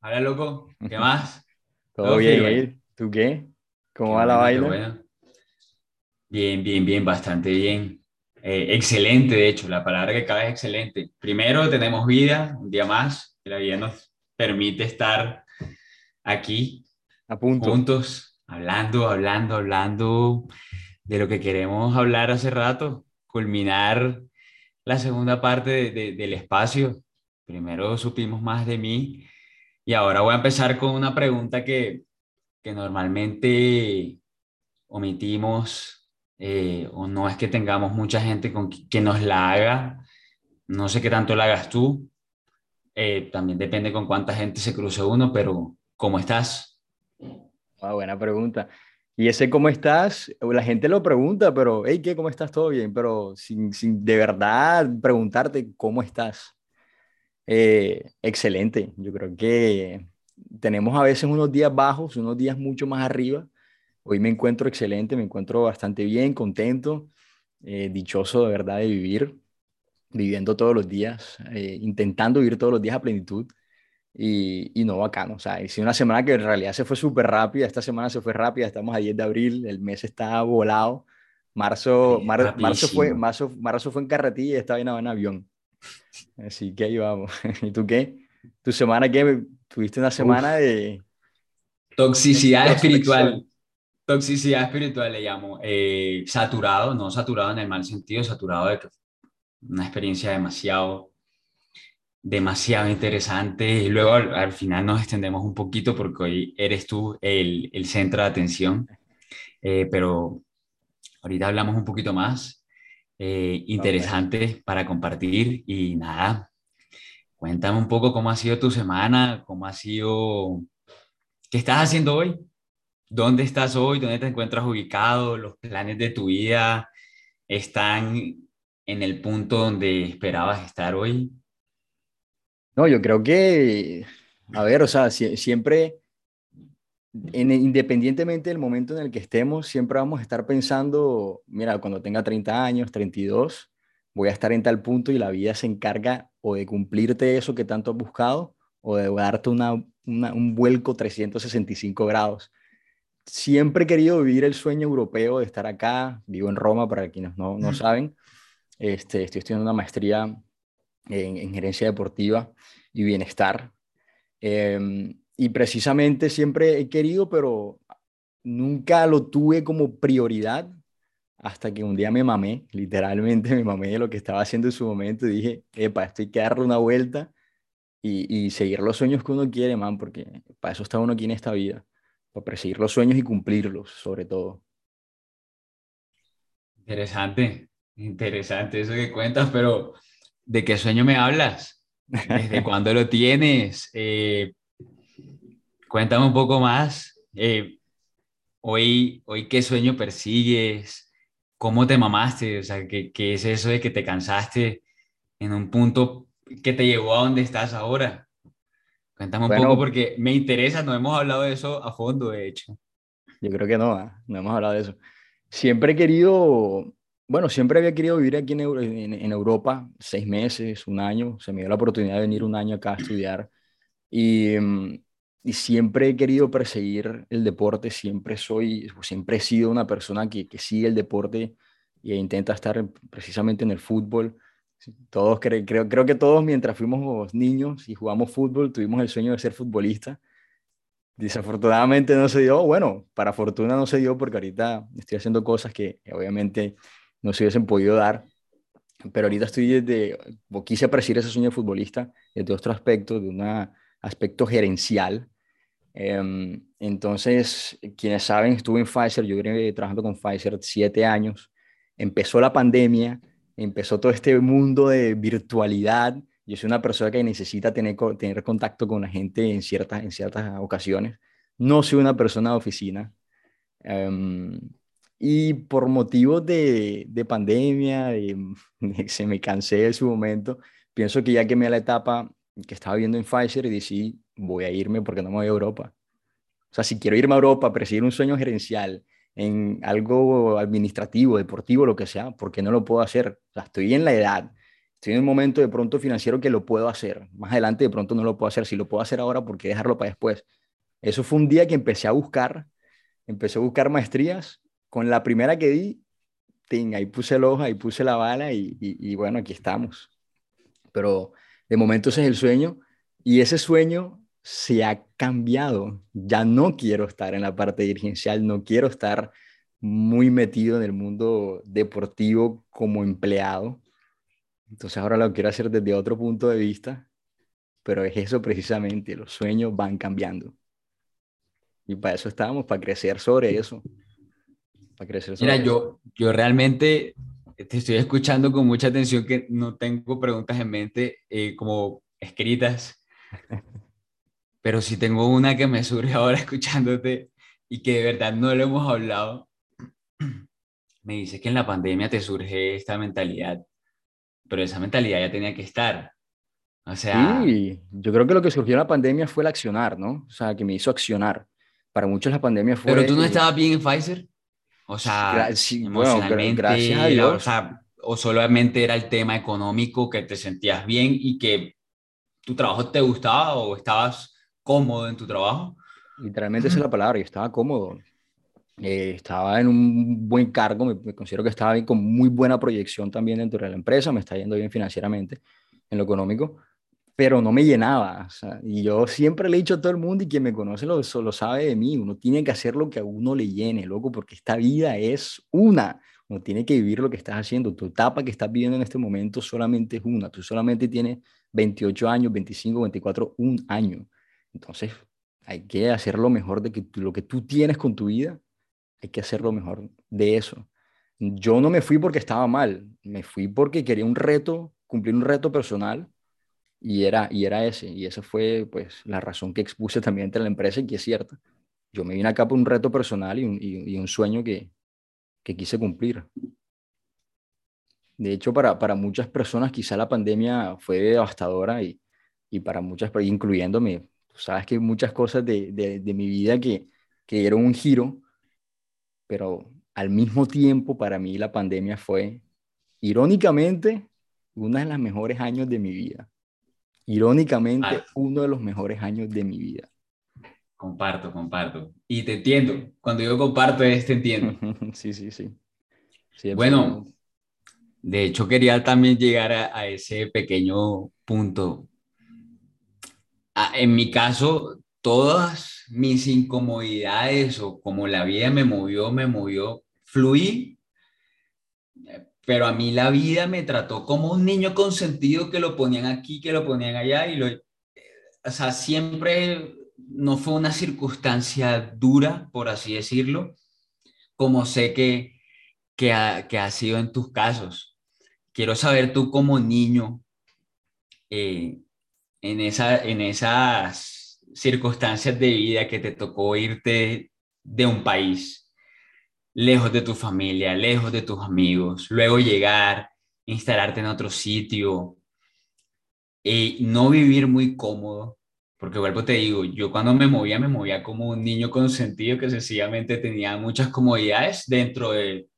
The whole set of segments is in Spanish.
Hola, loco. ¿Qué más? Todo bien, Jair. ¿Tú qué? ¿Cómo Qué va la vaina? bueno. Bien, bien, bien, bastante bien. Eh, excelente, de hecho, la palabra que cabe es excelente. Primero, tenemos vida, un día más, que la vida nos permite estar aquí A punto. juntos, hablando, hablando, hablando de lo que queremos hablar hace rato, culminar la segunda parte de- de- del espacio. Primero supimos más de mí y ahora voy a empezar con una pregunta que, que normalmente omitimos eh, o no es que tengamos mucha gente con que nos la haga. No sé qué tanto la hagas tú. eh, también depende con cuánta gente se cruce uno, pero ¿cómo estás? Ah, buena pregunta. Y ese ¿cómo estás? La gente lo pregunta, pero, hey, ¿qué? ¿Cómo estás? ¿Todo bien? Pero sin, sin de verdad preguntarte cómo estás. Eh, excelente. Yo creo que tenemos a veces unos días bajos, unos días mucho más arriba. Hoy me encuentro excelente, me encuentro bastante bien, contento, eh, dichoso de verdad de vivir, viviendo todos los días, eh, intentando vivir todos los días a plenitud. y, y no bacano. O sea, hice una semana que en realidad se fue súper rápida. Esta semana se fue rápida. Estamos a 10 de abril. El mes está volado. Marzo, mar- marzo fue, marzo, marzo fue en carretilla y esta vaina va en avión. Así que ahí vamos. ¿Y tú qué? ¿Tu semana qué? Tuviste una semana Uf, de, toxicidad espiritual. Toxicidad espiritual le llamo. Eh, saturado, no saturado en el mal sentido, saturado de que una experiencia demasiado demasiado interesante. Y luego al, al final nos extendemos un poquito porque hoy eres tú el, el centro de atención, Eh, pero ahorita hablamos un poquito más. Eh, interesante para compartir. Y nada, cuéntame un poco cómo ha sido tu semana, cómo ha sido, qué estás haciendo hoy, dónde estás hoy, dónde te encuentras ubicado, los planes de tu vida están en el punto donde esperabas estar hoy. No, yo creo que, a ver, o sea, sie- siempre, en- independientemente del momento en el que estemos, siempre vamos a estar pensando, mira, cuando tenga 30 años, 32, voy a estar en tal punto y la vida se encarga o de cumplirte eso que tanto has buscado o de darte una, una- un vuelco 365 grados. Siempre he querido vivir el sueño europeo de estar acá, vivo en Roma, para quienes no, no saben, este, estoy estudiando una maestría en, en gerencia deportiva y bienestar. Eh, y precisamente siempre he querido, pero nunca lo tuve como prioridad hasta que un día me mamé, literalmente me mamé de lo que estaba haciendo en su momento y dije, epa, esto hay que darle una vuelta y, y seguir los sueños que uno quiere, man, porque para eso está uno aquí en esta vida, para perseguir los sueños y cumplirlos, sobre todo. Interesante, interesante eso que cuentas, pero ¿de qué sueño me hablas? ¿Desde cuándo lo tienes? Eh, cuéntame un poco más. Eh, hoy, hoy, ¿qué sueño persigues? ¿Cómo te mamaste? O sea, ¿qué, qué es eso de que te cansaste en un punto que te llevó a donde estás ahora? Cuéntame un poco Bueno, porque me interesa, no hemos hablado de eso a fondo, de hecho. yo creo que no, ¿ah? No hemos hablado de eso. Siempre he querido, bueno, siempre había querido vivir aquí en, en- en Europa, seis meses, un año. Se me dio la oportunidad de venir un año acá a estudiar y, mm, siempre he querido perseguir el deporte. Siempre soy, siempre he sido una persona que, que sigue el deporte e intenta estar precisamente en el fútbol. Todos cre- creo, creo que todos mientras fuimos niños y jugamos fútbol tuvimos el sueño de ser futbolista. Desafortunadamente no se dio, bueno, para fortuna no se dio porque ahorita estoy haciendo cosas que obviamente no se hubiesen podido dar, pero ahorita estoy desde, quise perseguir ese sueño de futbolista desde otro aspecto, de un aspecto gerencial. Em, entonces, quienes saben, estuve en Pfizer, yo llegué trabajando con Pfizer siete años, empezó la pandemia, empezó todo este mundo de virtualidad. Yo soy una persona que necesita tener, tener contacto con la gente en ciertas, en ciertas ocasiones. No soy una persona de oficina. em, y por motivos de, de pandemia, de, de se me cansé en su momento, pienso que ya quemé la etapa que estaba viendo en Pfizer y decidí, voy a irme porque no me voy a Europa. O sea, si quiero irme a Europa, perseguir un sueño gerencial en algo administrativo, deportivo, lo que sea, ¿por qué no lo puedo hacer? O sea, estoy en la edad, estoy en un momento de pronto financiero que lo puedo hacer. Más adelante de pronto no lo puedo hacer. Si lo puedo hacer ahora, ¿por qué dejarlo para después? Eso fue un día que empecé a buscar, empecé a buscar maestrías. Con la primera que di, ahí puse el ojo, ahí puse la bala y, y, bueno, aquí estamos. Pero de momento ese es el sueño y ese sueño se ha cambiado. Ya no quiero estar en la parte dirigencial, no quiero estar muy metido en el mundo deportivo como empleado. Entonces ahora lo quiero hacer desde otro punto de vista, pero es eso precisamente, los sueños van cambiando. Y para eso estábamos, para crecer sobre eso. Para crecer Mira, yo, yo realmente te estoy escuchando con mucha atención que no tengo preguntas en mente eh, como escritas, pero sí tengo una que me surge ahora escuchándote y que de verdad no lo hemos hablado. Me dices que en la pandemia te surge esta mentalidad, pero esa mentalidad ya tenía que estar. O sea... Sí, yo creo que lo que surgió en la pandemia fue el accionar, ¿no? O sea, que me hizo accionar. Para muchos la pandemia fue... Pero tú no estabas bien en Pfizer. O sea, emocionalmente, gracias a Dios. o sea, o solamente era el tema económico que te sentías bien y que tu trabajo te gustaba o estabas cómodo en tu trabajo. Literalmente esa es la palabra, yo estaba cómodo. Eh, estaba en un buen cargo, me, considero que estaba bien, con muy buena proyección también dentro de la empresa, me está yendo bien financieramente en lo económico, pero no me llenaba. y yo siempre le he dicho a todo el mundo y quien me conoce lo, lo sabe de mí, uno tiene que hacer lo que a uno le llene, loco, porque esta vida es una. Uno tiene que vivir lo que estás haciendo. Tu etapa que estás viviendo en este momento solamente es una. Tú solamente tienes 28 años, 25, 24, un año. Entonces, hay que hacer lo mejor de que lo que tú tienes con tu vida, hay que hacer lo mejor de eso. Yo no me fui porque estaba mal, me fui porque quería un reto, cumplir un reto personal y era, y era ese, y esa fue pues la razón que expuse también entre la empresa y que es cierta. Yo me vine acá por un reto personal y un, y, un sueño que, que quise cumplir. De hecho, para, para muchas personas quizá la pandemia fue devastadora y, y para muchas, incluyéndome, sabes que muchas cosas de, de, de mi vida que, que dieron un giro, pero al mismo tiempo para mí la pandemia fue, irónicamente, uno de los mejores años de mi vida. Irónicamente, uno de los mejores años de mi vida. Comparto, comparto. Y te entiendo. Cuando yo comparto es, te entiendo. sí, sí, sí. bueno, de hecho quería también llegar a, ese pequeño punto. Ah, en mi caso, todas mis incomodidades o como la vida me movió, me movió, fluí pero a mí la vida me trató como un niño consentido que lo ponían aquí, que lo ponían allá y lo, o sea, siempre no fue una circunstancia dura, por así decirlo, como sé que, que, ha, que ha sido en tus casos. Quiero saber tú como niño, eh, en, esa, en esas circunstancias de vida que te tocó irte de un país, lejos de tu familia, lejos de tus amigos, luego llegar, instalarte en otro sitio y no vivir muy cómodo, porque vuelvo te digo, yo cuando me movía, me movía como un niño consentido que sencillamente tenía muchas comodidades dentro de,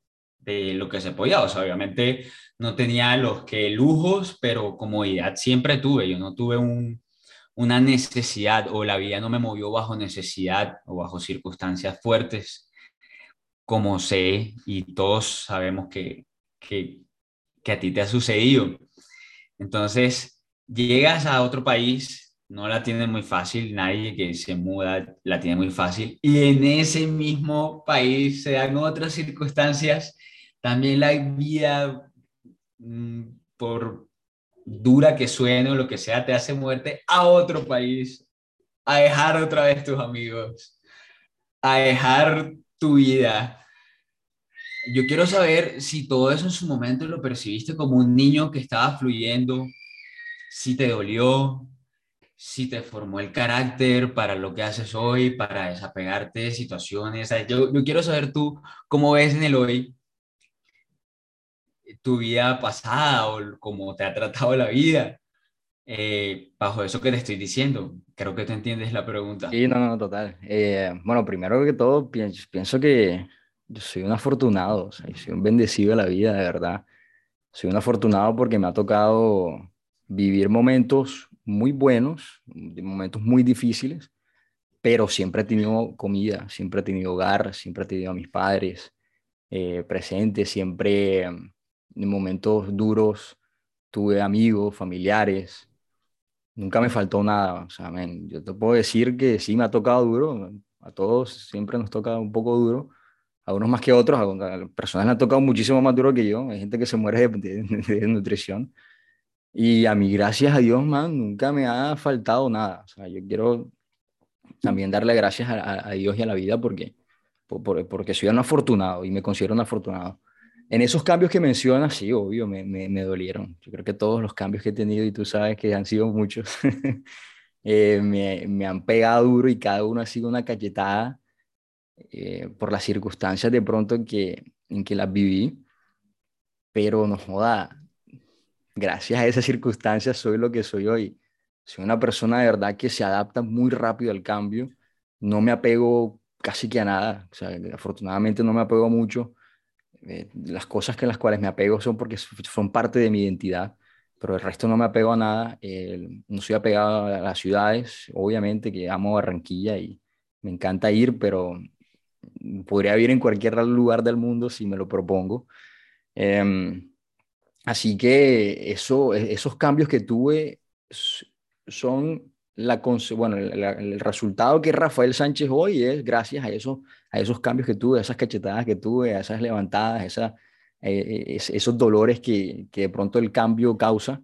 de lo que se podía, o sea, obviamente no tenía los que lujos, pero comodidad siempre tuve, yo no tuve un, una necesidad o la vida no me movió bajo necesidad o bajo circunstancias fuertes. Como sé y todos sabemos que, que, que a ti te ha sucedido. Entonces, llegas a otro país, no la tiene muy fácil, nadie que se muda la tiene muy fácil, y en ese mismo país se dan otras circunstancias, también la vida, mm, por dura que suene o lo que sea, te hace muerte a otro país, a dejar otra vez tus amigos, a dejar tu vida, yo quiero saber si todo eso en su momento lo percibiste como un niño que estaba fluyendo, si te dolió, si te formó el carácter para lo que haces hoy, para desapegarte de situaciones. Yo, yo quiero saber tú cómo ves en el hoy tu vida pasada o cómo te ha tratado la vida. Eh, bajo eso que te estoy diciendo, creo que te entiendes la pregunta. Sí, no, no, total. Eh, bueno, primero que todo, pienso, pienso que yo soy un afortunado, soy un bendecido de la vida, de verdad. soy un afortunado porque me ha tocado vivir momentos muy buenos, momentos muy difíciles, pero siempre he tenido comida, siempre he tenido hogar, siempre he tenido a mis padres eh, presentes, siempre en momentos duros tuve amigos, familiares, nunca me faltó nada. O sea, yo te puedo decir que sí me ha tocado duro, a todos siempre nos toca un poco duro, a unos más que a otros, a personas le ha tocado muchísimo más duro que yo, hay gente que se muere de, de, nutrición. Y a mí, gracias a Dios, man, nunca me ha faltado nada. O sea, yo quiero también darle gracias a, a Dios y a la vida porque, por, porque soy un afortunado y me considero un afortunado. En esos cambios que mencionas, sí, obvio, me, me, me, dolieron. Yo creo que todos los cambios que he tenido, y tú sabes que han sido muchos, eh, me, me, han pegado duro y cada uno ha sido una cachetada eh, por las circunstancias de pronto en que, en que las viví. Pero no joda, gracias a esas circunstancias soy lo que soy hoy. Soy una persona de verdad que se adapta muy rápido al cambio. No me apego casi que a nada. O sea, afortunadamente no me apego mucho eh, las cosas que las cuales me apego son porque son parte de mi identidad, pero el resto no me apego a nada. no soy apegado a las ciudades, obviamente que amo Barranquilla y me encanta ir, pero podría vivir en cualquier lugar del mundo si me lo propongo. Em, así que eso, e, esos cambios que tuve son la, bueno, el resultado que Rafael Sánchez hoy es gracias a, eso, a esos cambios que tuve, a esas cachetadas que tuve, a esas levantadas, esa, eh, esos dolores que, que, de pronto el cambio causa,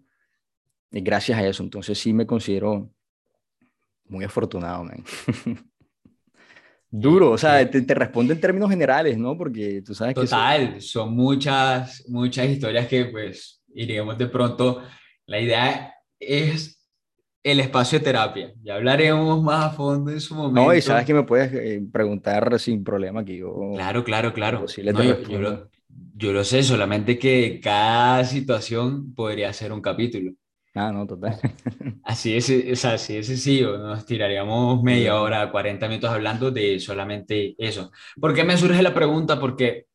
gracias a eso. Entonces sí me considero muy afortunado, man. Duro, o sea, te, te, respondo en términos generales, ¿no? Porque tú sabes que... Total, son muchas, muchas historias que pues iremos de pronto. La idea es el espacio de terapia. Ya hablaremos más a fondo en su momento. No, y sabes que me puedes eh, preguntar sin problema que yo... Claro, claro, claro. yo, lo, sé, solamente que cada situación podría ser un capítulo. Ah, no, total. Así es, o sea, así es sencillo. Nos tiraríamos media hora, 40 minutos hablando de solamente eso. ¿Por qué me surge la pregunta? Porque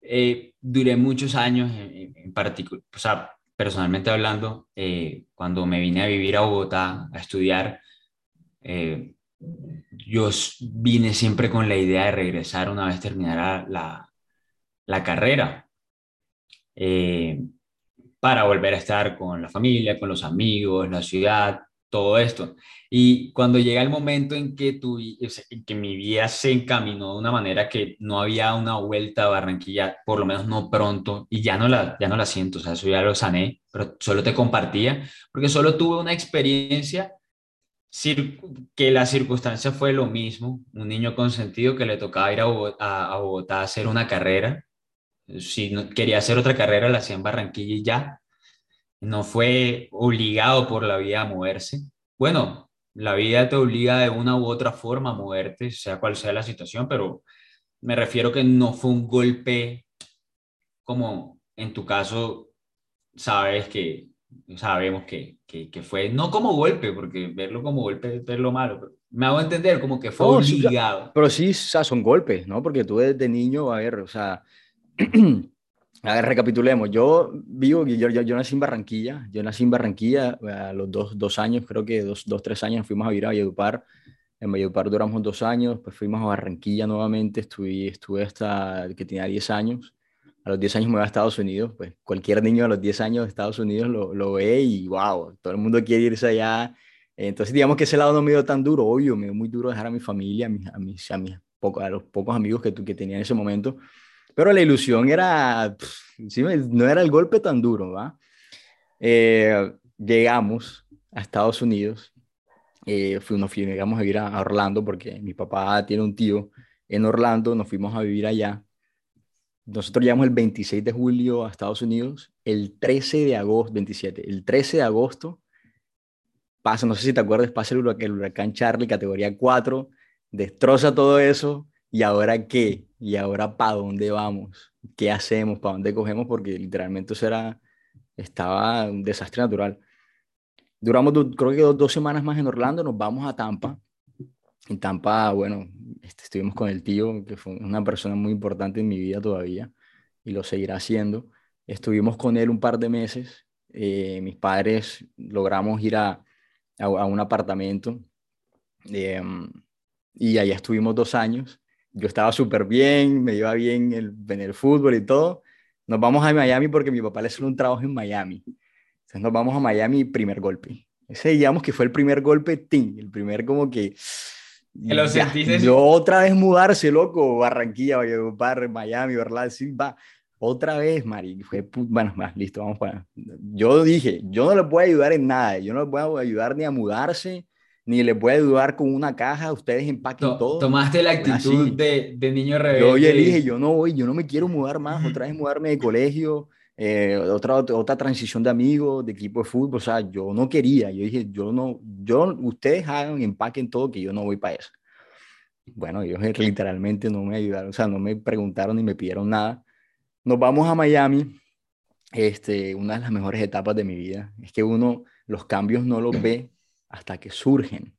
eh, duré muchos años en, en particular, o sea, personalmente hablando, eh, cuando me vine a vivir a Bogotá a estudiar, eh, yo vine siempre con la idea de regresar una vez terminara la, la carrera, eh, para volver a estar con la familia, con los amigos, la ciudad, todo esto. Y cuando llega el momento en que, tu, que mi vida se encaminó de una manera que no había una vuelta a Barranquilla, por lo menos no pronto, y ya no la, ya no la siento, o sea, eso ya lo sané, pero solo te compartía, porque solo tuve una experiencia que la circunstancia fue lo mismo, un niño consentido que le tocaba ir a Bogotá a, Bogotá a hacer una carrera, si no, quería hacer otra carrera la hacía en Barranquilla y ya, no fue obligado por la vida a moverse. Bueno, la vida te obliga de una u otra forma a moverte, sea cual sea la situación, pero me refiero que no fue un golpe como en tu caso sabes que sabemos que, que, fue no como golpe, porque verlo como golpe es verlo malo, me hago entender como que fue obligado. pero sí, o sea, son golpes, ¿no? Porque tú desde niño, a ver, o sea, A ver, recapitulemos. Yo vivo, yo, yo, yo, nací en Barranquilla. Yo nací en Barranquilla a los dos, dos años, creo que dos, dos, tres años fuimos a vivir a Valledupar. En Valledupar duramos dos años, pues fuimos a Barranquilla nuevamente. Estuve, estuve hasta que tenía 10 años. A los 10 años me voy a Estados Unidos. Pues cualquier niño a los 10 años de Estados Unidos lo, lo ve y wow, todo el mundo quiere irse allá. Entonces, digamos que ese lado no me dio tan duro, obvio, me dio muy duro dejar a mi familia, a mis, a mis, a mis a los pocos amigos que, que tenía en ese momento pero la ilusión era, no era el golpe tan duro, ¿va? Eh, llegamos a Estados Unidos, eh, fuimos, llegamos a vivir a, Orlando porque mi papá tiene un tío en Orlando, nos fuimos a vivir allá. Nosotros llegamos el 26 de julio a Estados Unidos, el 13 de agosto, 27, el 13 de agosto pasa, no sé si te acuerdas, pasa el huracán, el huracán Charlie, categoría 4, destroza todo eso, ¿y ahora qué? ¿y ahora para dónde vamos? ¿Qué hacemos? ¿Para dónde cogemos? Porque literalmente eso era, estaba un desastre natural. Duramos, creo que dos, semanas más en Orlando, nos vamos a Tampa. En Tampa, bueno, este, estuvimos con el tío, que fue una persona muy importante en mi vida todavía, y lo seguirá siendo. Estuvimos con él un par de meses. Eh, mis padres logramos ir a, a, un apartamento em, y allá estuvimos dos años. Yo estaba súper bien, me iba bien en el fútbol y todo. Nos vamos a Miami porque mi papá le hizo un trabajo en Miami. Entonces nos vamos a Miami, primer golpe. Ese digamos que fue el primer golpe, ting, el primer como que... lo sentiste? Yo otra vez mudarse, loco, Barranquilla, Valledupar, Miami, ¿verdad? Sí, va. Otra vez, Mari. Fue, bueno, va, listo, vamos para... Yo dije, yo no le puedo ayudar en nada. Yo no le puedo ayudar ni a mudarse, ni le puede ayudar con una caja, ustedes empaquen todo. Tomaste la actitud de, de, niño rebelde. Yo le dije, yo no voy, yo no me quiero mudar más, otra vez mudarme de colegio, eh, otra, otra transición de amigos, de equipo de fútbol, o sea, yo no quería, yo dije, yo no, yo, ustedes hagan, empaquen todo, que yo no voy para eso. Bueno, ellos literalmente no me ayudaron, o sea, no me preguntaron ni me pidieron nada. Nos vamos a Miami, este, una de las mejores etapas de mi vida, es que uno los cambios no los ve hasta que surgen.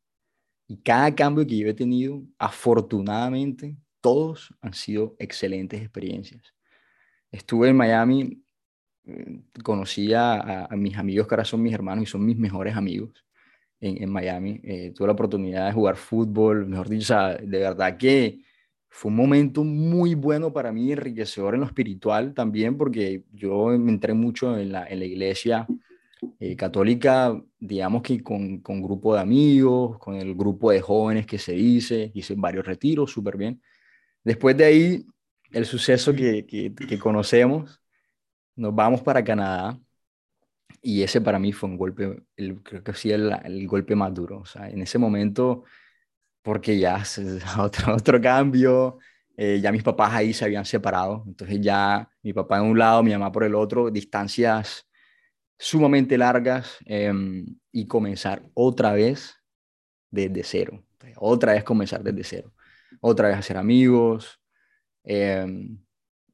Y cada cambio que yo he tenido, afortunadamente, todos han sido excelentes experiencias. Estuve en Miami, eh, conocí a, mis amigos que ahora son mis hermanos y son mis mejores amigos en, Miami. Eh, tuve la oportunidad de jugar fútbol, mejor dicho, de verdad que fue un momento muy bueno para mí, enriquecedor en lo espiritual también, porque yo me entré mucho en la iglesia eh, católica, digamos que con, con grupo de amigos, con el grupo de jóvenes que se dice, hice varios retiros, súper bien. Después de ahí, el suceso que, que, conocemos, nos vamos para Canadá y ese para mí fue un golpe, el, creo que sí, el, el golpe más duro. O sea, en ese momento, porque ya otro, otro cambio, eh, ya mis papás ahí se habían separado, entonces ya mi papá en un lado, mi mamá por el otro, distancias sumamente largas em, y comenzar otra vez desde cero. Otra vez comenzar desde cero. Otra vez hacer amigos. Em,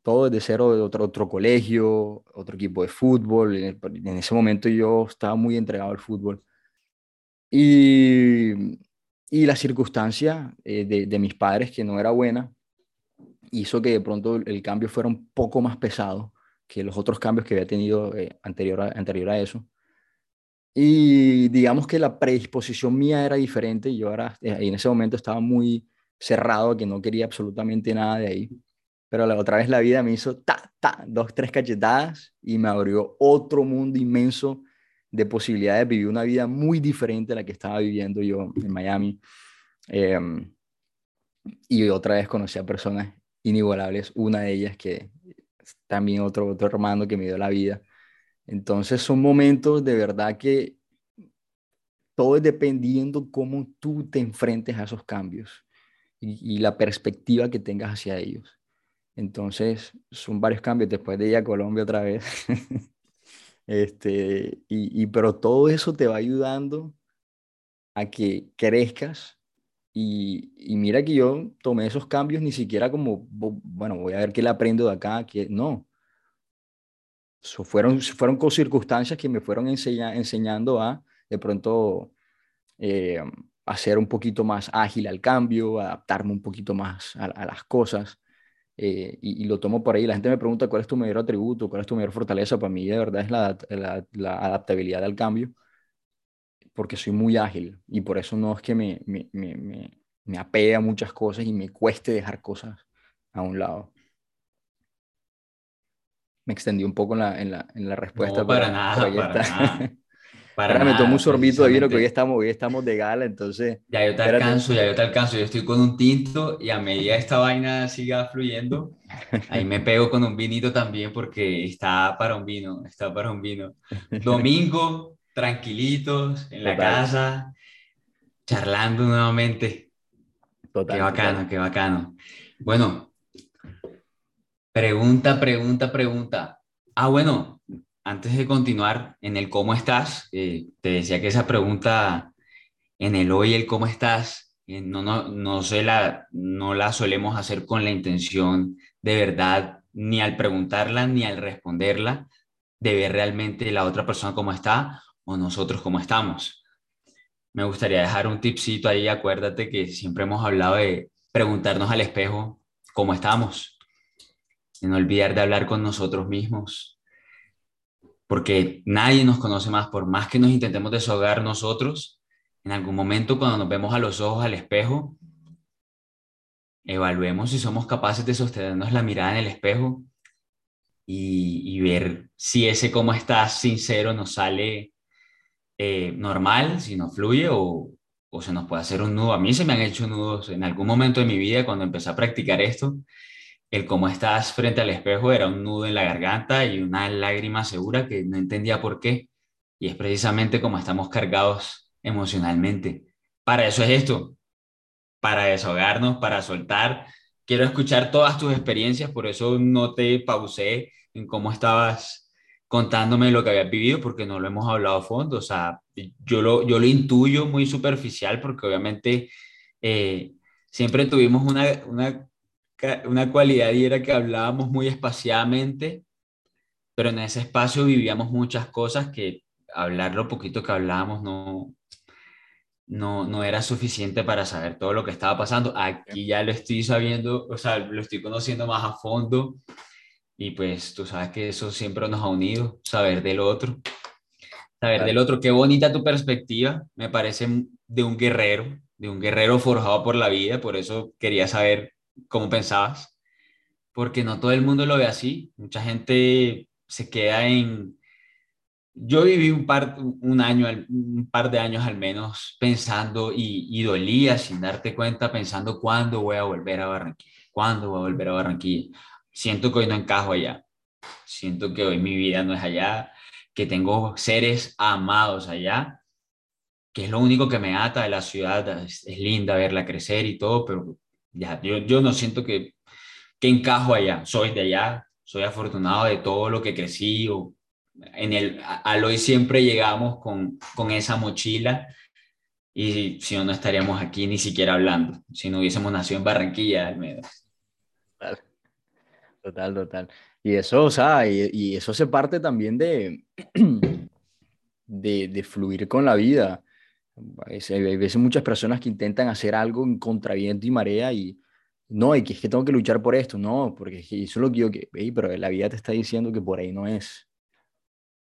todo desde cero, de otro, otro colegio, otro equipo de fútbol. En, ese momento yo estaba muy entregado al fútbol. Y, y la circunstancia eh, de, de, mis padres, que no era buena, hizo que de pronto el cambio fuera un poco más pesado que los otros cambios que había tenido eh, anterior, a, anterior a eso. Y digamos que la predisposición mía era diferente. y Yo ahora, eh, en ese momento estaba muy cerrado, que no quería absolutamente nada de ahí. Pero la otra vez la vida me hizo ta, ta, dos, tres cachetadas y me abrió otro mundo inmenso de posibilidades de vivir una vida muy diferente a la que estaba viviendo yo en Miami. Em, y otra vez conocí a personas inigualables, una de ellas que también otro, otro hermano que me dio la vida. Entonces son momentos de verdad que todo es dependiendo cómo tú te enfrentes a esos cambios y, la perspectiva que tengas hacia ellos. Entonces son varios cambios después de ir a Colombia otra vez. este, y, y, pero todo eso te va ayudando a que crezcas y, y, mira que yo tomé esos cambios ni siquiera como, bueno, voy a ver qué le aprendo de acá, que no. So, fueron, fueron con circunstancias que me fueron enseñando a, de pronto, eh, a ser un poquito más ágil al cambio, adaptarme un poquito más a, las cosas. Eh, y, lo tomo por ahí. La gente me pregunta cuál es tu mayor atributo, cuál es tu mayor fortaleza. Para mí, de verdad, es la, la, la adaptabilidad al cambio porque soy muy ágil y por eso no es que me, me, me, me apega a muchas cosas y me cueste dejar cosas a un lado. Me extendí un poco en la, en la, en la respuesta. No, para nada, para nada. Para Ahora me tomo un sorbito de vino que hoy estamos, hoy estamos de gala, entonces... Ya yo te alcanzo, ya yo te alcanzo. Yo estoy con un tinto y a medida esta vaina siga fluyendo, ahí me pego con un vinito también porque está para un vino, está para un vino. Domingo, tranquilitos en la casa, charlando nuevamente. Total, qué bacano, qué bacano. Bueno, pregunta, pregunta, pregunta. Ah, bueno, antes de continuar en el cómo estás, eh, te decía que esa pregunta en el hoy, el cómo estás, eh, no, no, no, se la, no la solemos hacer con la intención de verdad, ni al preguntarla, ni al responderla, de ver realmente la otra persona cómo está o nosotros cómo estamos. Me gustaría dejar un tipcito ahí, acuérdate que siempre hemos hablado de preguntarnos al espejo cómo estamos, y no olvidar de hablar con nosotros mismos, porque nadie nos conoce más, por más que nos intentemos desahogar nosotros, en algún momento cuando nos vemos a los ojos al espejo, evaluemos si somos capaces de sostenernos la mirada en el espejo y, ver si ese cómo estás sincero nos sale eh, normal, si nos fluye o, o se nos puede hacer un nudo. A mí se me han hecho nudos en algún momento de mi vida cuando empecé a practicar esto. El cómo estás frente al espejo era un nudo en la garganta y una lágrima segura que no entendía por qué. Y es precisamente como estamos cargados emocionalmente. Para eso es esto, para desahogarnos, para soltar. Quiero escuchar todas tus experiencias, por eso no te pausé en cómo estabas contándome lo que habías vivido, porque no lo hemos hablado a fondo. O sea, yo lo, yo lo intuyo muy superficial, porque obviamente eh, siempre tuvimos una, una, una cualidad y era que hablábamos muy espaciadamente, pero en ese espacio vivíamos muchas cosas que hablar lo poquito que hablábamos no, no, no era suficiente para saber todo lo que estaba pasando. Aquí ya lo estoy sabiendo, o sea, lo estoy conociendo más a fondo y pues tú sabes que eso siempre nos ha unido, saber del otro. Saber del otro, qué bonita tu perspectiva, me parece de un guerrero, de un guerrero forjado por la vida, por eso quería saber cómo pensabas, porque no todo el mundo lo ve así, mucha gente se queda en, yo viví un par, un año, un par de años al menos pensando y, y, dolía sin darte cuenta, pensando cuándo voy a volver a Barranquilla, cuándo voy a volver a Barranquilla. Siento que hoy no encajo allá, siento que hoy mi vida no es allá, que tengo seres amados allá, que es lo único que me ata de la ciudad, es, linda verla crecer y todo, pero ya, yo, yo no siento que, que encajo allá, soy de allá, soy afortunado de todo lo que crecí o en el, al hoy siempre llegamos con, con esa mochila y si no, no estaríamos aquí ni siquiera hablando, si no hubiésemos nacido en Barranquilla, al menos. Total, total. Y eso, o sea, y, eso se parte también de, de, de, fluir con la vida. Hay veces muchas personas que intentan hacer algo en contraviento y marea y no, y que es que tengo que luchar por esto, no, porque eso es lo que yo, pero la vida te está diciendo que por ahí no es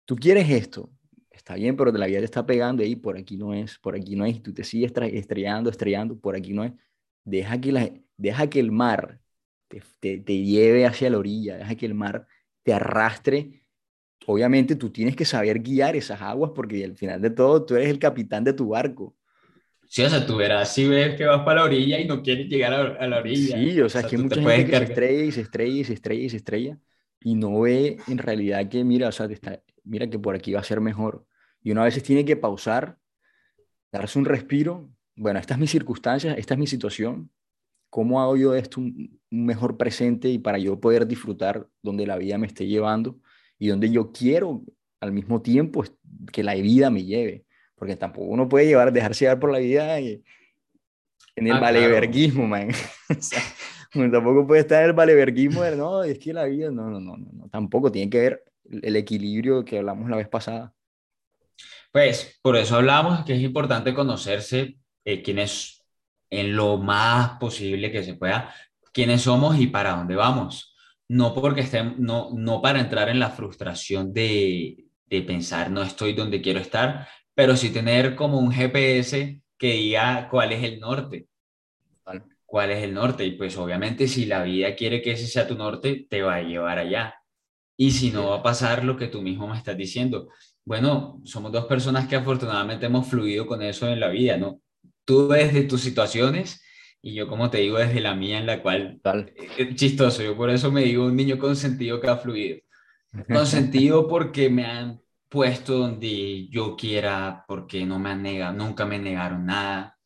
tú quieres esto, está bien, pero la vida te está pegando y por aquí no es, por aquí no es, y tú te sigues estrellando, estrellando, por aquí no es. Deja que, la, deja que el mar te, te, lleve hacia la orilla, deja que el mar te arrastre. Obviamente tú tienes que saber guiar esas aguas porque al final de todo tú eres el capitán de tu barco. Sí, o sea, tú verás si ves que vas para la orilla y no quieres llegar a, la orilla. Sí, o sea, es que mucha gente que se estrella y se estrella y se estrella y se estrella y no ve en realidad que, mira, o sea, te está, mira que por aquí va a ser mejor. Y uno a veces tiene que pausar, darse un respiro. Bueno, estas es mi circunstancia, esta es mi situación. ¿Cómo hago yo esto un, mejor presente y para yo poder disfrutar donde la vida me esté llevando y donde yo quiero al mismo tiempo que la vida me lleve? Porque tampoco uno puede llevar, dejarse llevar por la vida en el ah, valeverguismo, man. tampoco puede estar en el valeverguismo de, no, es que la vida, no, no, no, no, tampoco tiene que ver el equilibrio que hablamos la vez pasada. Pues por eso hablamos que es importante conocerse eh, quiénes, en lo más posible que se pueda, quiénes somos y para dónde vamos. No porque estén, no, no para entrar en la frustración de, de pensar no estoy donde quiero estar, pero sí tener como un GPS que diga cuál es el norte. ¿Cuál es el norte? Y pues obviamente si la vida quiere que ese sea tu norte, te va a llevar allá. Y si no va a pasar lo que tú mismo me estás diciendo. Bueno, somos dos personas que afortunadamente hemos fluido con eso en la vida, ¿no? Tú desde tus situaciones y yo, como te digo, desde la mía en la cual... Tal. Es chistoso, yo por eso me digo un niño consentido que ha fluido. Consentido porque me han puesto donde yo quiera, porque no me han negado, nunca me negaron nada.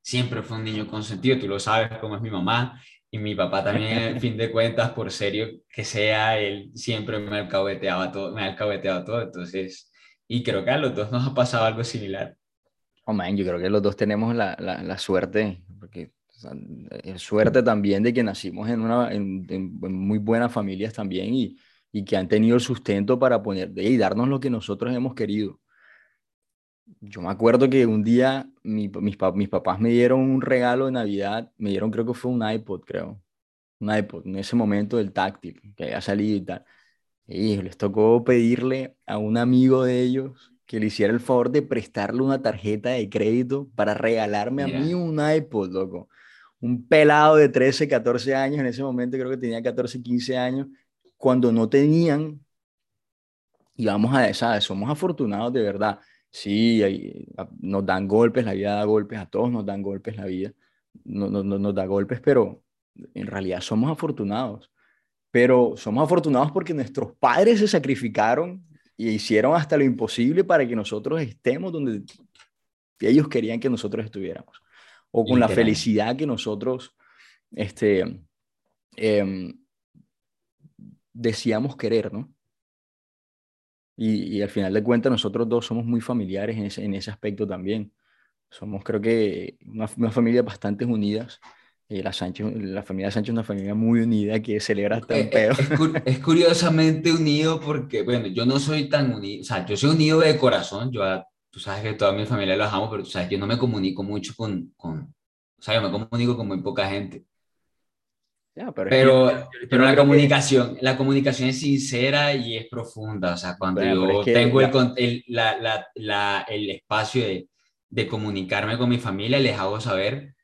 Siempre fue un niño consentido, tú lo sabes cómo es mi mamá y mi papá también, en fin de cuentas, por serio que sea, él siempre me alcahueteaba todo, me alcahueteaba todo, entonces, y creo que a los dos nos ha pasado algo similar. Oh, man, yo creo que los dos tenemos la, la, la suerte, porque es suerte también de que nacimos en, una, en, muy buenas familias también y, y, que han tenido el sustento para poner y darnos lo que nosotros hemos querido yo me acuerdo que un día mis, mis papás me dieron un regalo de Navidad, me dieron creo que fue un iPod, creo. Un iPod, en ese momento del táctil, que había salido y tal. Y les tocó pedirle a un amigo de ellos que le hiciera el favor de prestarle una tarjeta de crédito para regalarme a mí un iPod, loco. Un pelado de 13, 14 años, en ese momento creo que tenía 14, 15 años, cuando no tenían, y vamos a esa, somos afortunados de verdad. Sí, nos dan golpes, la vida da golpes, a todos nos dan golpes la vida, no, no, nos da golpes, pero en realidad somos afortunados. Pero somos afortunados porque nuestros padres se sacrificaron y hicieron hasta lo imposible para que nosotros estemos donde ellos querían que nosotros estuviéramos. O con la felicidad que nosotros este, eh, decíamos querer, ¿no? Y, al final de cuentas nosotros dos somos muy familiares en ese, en ese aspecto también. Somos creo que una, una familia bastante unidas. Eh, la, Sánchez, la familia Sánchez es una familia muy unida que celebra hasta un pedo. Es, curiosamente unido porque, bueno, yo no soy tan unido, o sea, yo soy unido de corazón, yo, tú sabes que toda mi familia los amo, pero tú sabes, yo no me comunico mucho con, con o sea, yo me comunico con muy poca gente pero, pero, la comunicación, la comunicación es sincera y es profunda. O sea, cuando yo tengo el, la, la, la, el espacio de, de, comunicarme con mi familia, les hago saber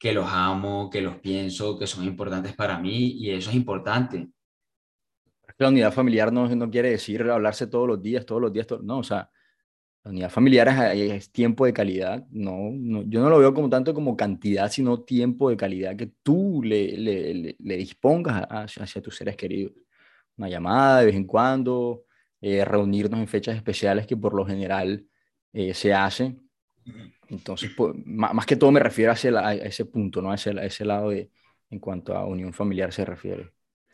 que los amo, que los pienso, que son importantes para mí y eso es importante. La unidad familiar no, no quiere decir hablarse todos los días, todos los días, no, o sea, la unidad familiar es, tiempo de calidad, no, yo no lo veo como tanto como cantidad, sino tiempo de calidad que tú le, le, le, dispongas hacia, tus seres queridos. Una llamada de vez en cuando, eh, reunirnos en fechas especiales que por lo general eh, se hacen. Entonces, pues, más, que todo me refiero hacia a ese punto, ¿no? A ese, a ese lado de, en cuanto a unión familiar se refiere.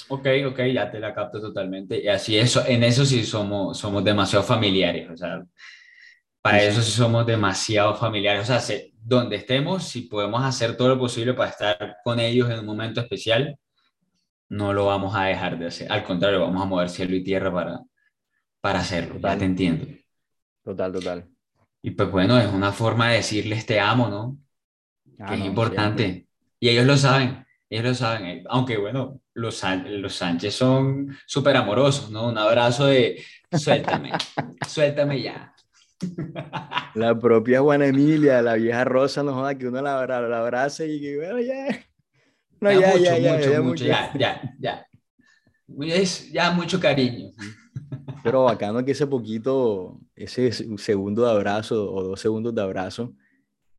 Ok, ok, ya te la capto totalmente. Y así eso, en eso sí somos, somos demasiado familiares. O sea, para eso sí somos demasiado familiares. O sea, donde estemos, si podemos hacer todo lo posible para estar con ellos en un momento especial, no lo vamos a dejar de hacer. Al contrario, vamos a mover cielo y tierra para, para hacerlo. Ya te entiendo. Total, total. Y pues bueno, es una forma de decirles te amo, ¿no? Ah, que es importante. Y ellos lo saben, ellos lo saben. Aunque bueno, los, los Sánchez son súper amorosos, ¿no? Un abrazo de suéltame, suéltame ya. La propia Juana Emilia, la vieja Rosa, no joda que uno la, la, abraza y que, bueno, ya. No, ya, mucho, ya, ya, mucho, ya, mucho, ya, ya, ya. Es ya mucho cariño. Pero bacano que ese poquito, ese segundo de abrazo o dos segundos de abrazo,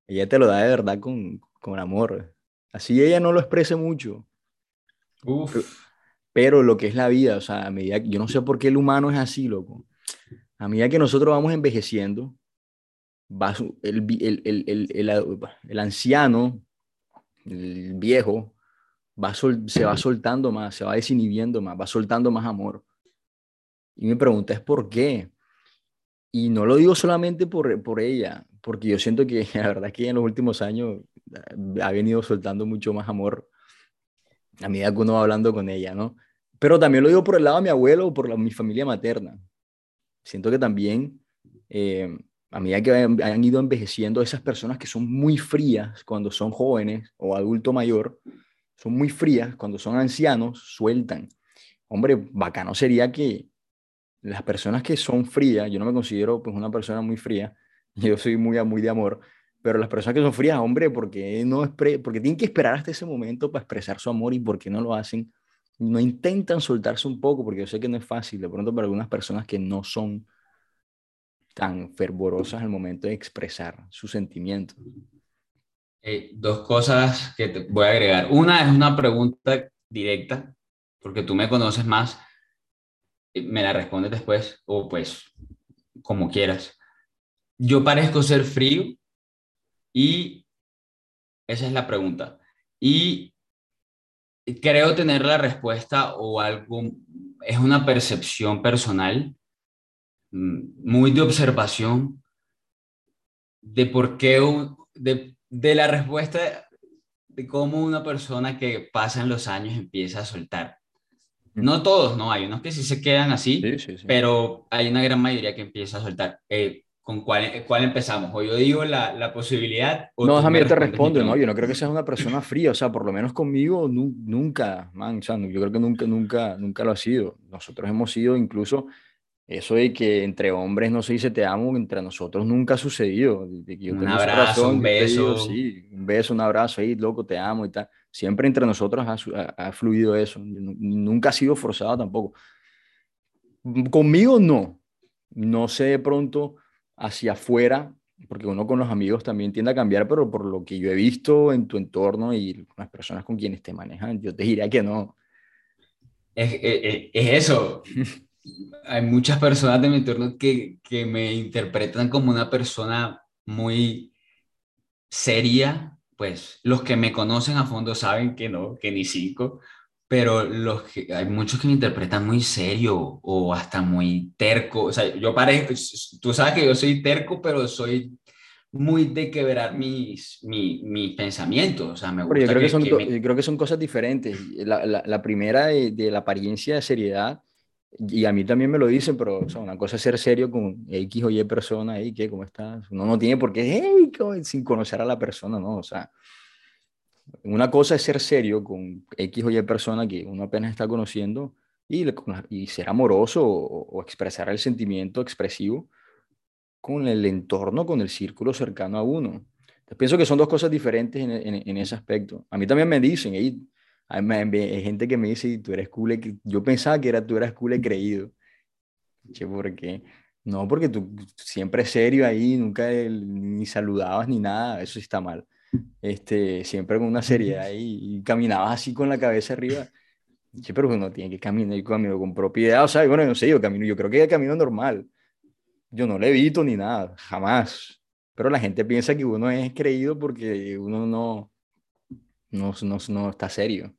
ella te lo da de verdad con, con amor. Así ella no lo exprese mucho. Uf. Pero, pero, lo que es la vida, o sea, a medida yo no sé por qué el humano es así, loco a medida que nosotros vamos envejeciendo, va el, el, el, el, anciano, el viejo, va se va soltando más, se va desinhibiendo más, va soltando más amor. Y mi pregunta es por qué. Y no lo digo solamente por, por ella, porque yo siento que la verdad es que en los últimos años eh, ha venido soltando mucho más amor a medida que uno va hablando con ella, ¿no? Pero también lo digo por el lado de mi abuelo o por mi familia materna siento que también eh, a medida que han, ido envejeciendo esas personas que son muy frías cuando son jóvenes o adulto mayor, son muy frías cuando son ancianos, sueltan. Hombre, bacano sería que las personas que son frías, yo no me considero pues una persona muy fría, yo soy muy, muy de amor, pero las personas que son frías, hombre, porque no porque tienen que esperar hasta ese momento para expresar su amor y por qué no lo hacen no intentan soltarse un poco, porque yo sé que no es fácil, de pronto para algunas personas que no son tan fervorosas al momento de expresar sus sentimientos. Eh, dos cosas que te voy a agregar. Una es una pregunta directa, porque tú me conoces más, me la respondes después, o pues como quieras. Yo parezco ser frío y esa es la pregunta. Y creo tener la respuesta o algo, es una percepción personal, mm, muy de observación, de por qué, de, de la respuesta de cómo una persona que pasa en los años empieza a soltar. No todos, no, hay unos que sí se quedan así, pero hay una gran mayoría que empieza a soltar. Eh, ¿Con cuál, cuál empezamos? O yo digo la, la posibilidad. O no, déjame, yo te respondo, no, yo no creo que seas una persona fría, o sea, por lo menos conmigo nunca, man, o sea, yo creo que nunca, nunca, nunca lo ha sido. Nosotros hemos sido incluso eso de que entre hombres no se dice te amo, entre nosotros nunca ha sucedido. un abrazo, un beso. sí, un beso, un abrazo, ahí, loco, te amo y tal. Siempre entre nosotros ha, ha fluido eso. Nunca ha sido forzado tampoco. Conmigo no. No sé de pronto hacia afuera, porque uno con los amigos también tiende a cambiar, pero por lo que yo he visto en tu entorno y las personas con quienes te manejan, yo te diría que no. Es, es, es eso. Hay muchas personas de mi entorno que, que me interpretan como una persona muy seria, pues los que me conocen a fondo saben que no, que ni cinco, pero los que, hay muchos que me interpretan muy serio o hasta muy terco. O sea, yo parezco, tú sabes que yo soy terco, pero soy muy de quebrar mis, mis, mis pensamientos. O sea, me gusta yo creo que, son, creo que son cosas diferentes. La, la, la primera de, de, la apariencia de seriedad, y a mí también me lo dicen, pero o sea, una cosa es ser serio con X o Y persona, ahí, ¿qué? ¿Cómo estás? Uno no tiene por qué, hey, sin conocer a la persona, ¿no? O sea, una cosa es ser serio con X o Y persona que uno apenas está conociendo y, y ser amoroso o, expresar el sentimiento expresivo con el entorno, con el círculo cercano a uno. pienso que son dos cosas diferentes en, en, ese aspecto. A mí también me dicen, hay, hay, gente que me dice, tú eres cool, yo pensaba que era, tú eras cool creído. ¿Por qué? No, porque tú siempre serio ahí, nunca ni saludabas ni nada, eso sí está mal este, siempre con una seriedad y, caminabas así con la cabeza arriba. Sí, pero uno tiene que caminar, yo camino con propiedad, o sea, bueno, no sé, yo camino, yo creo que es camino normal. Yo no le evito ni nada, jamás. Pero la gente piensa que uno es creído porque uno no, no, no, no está serio.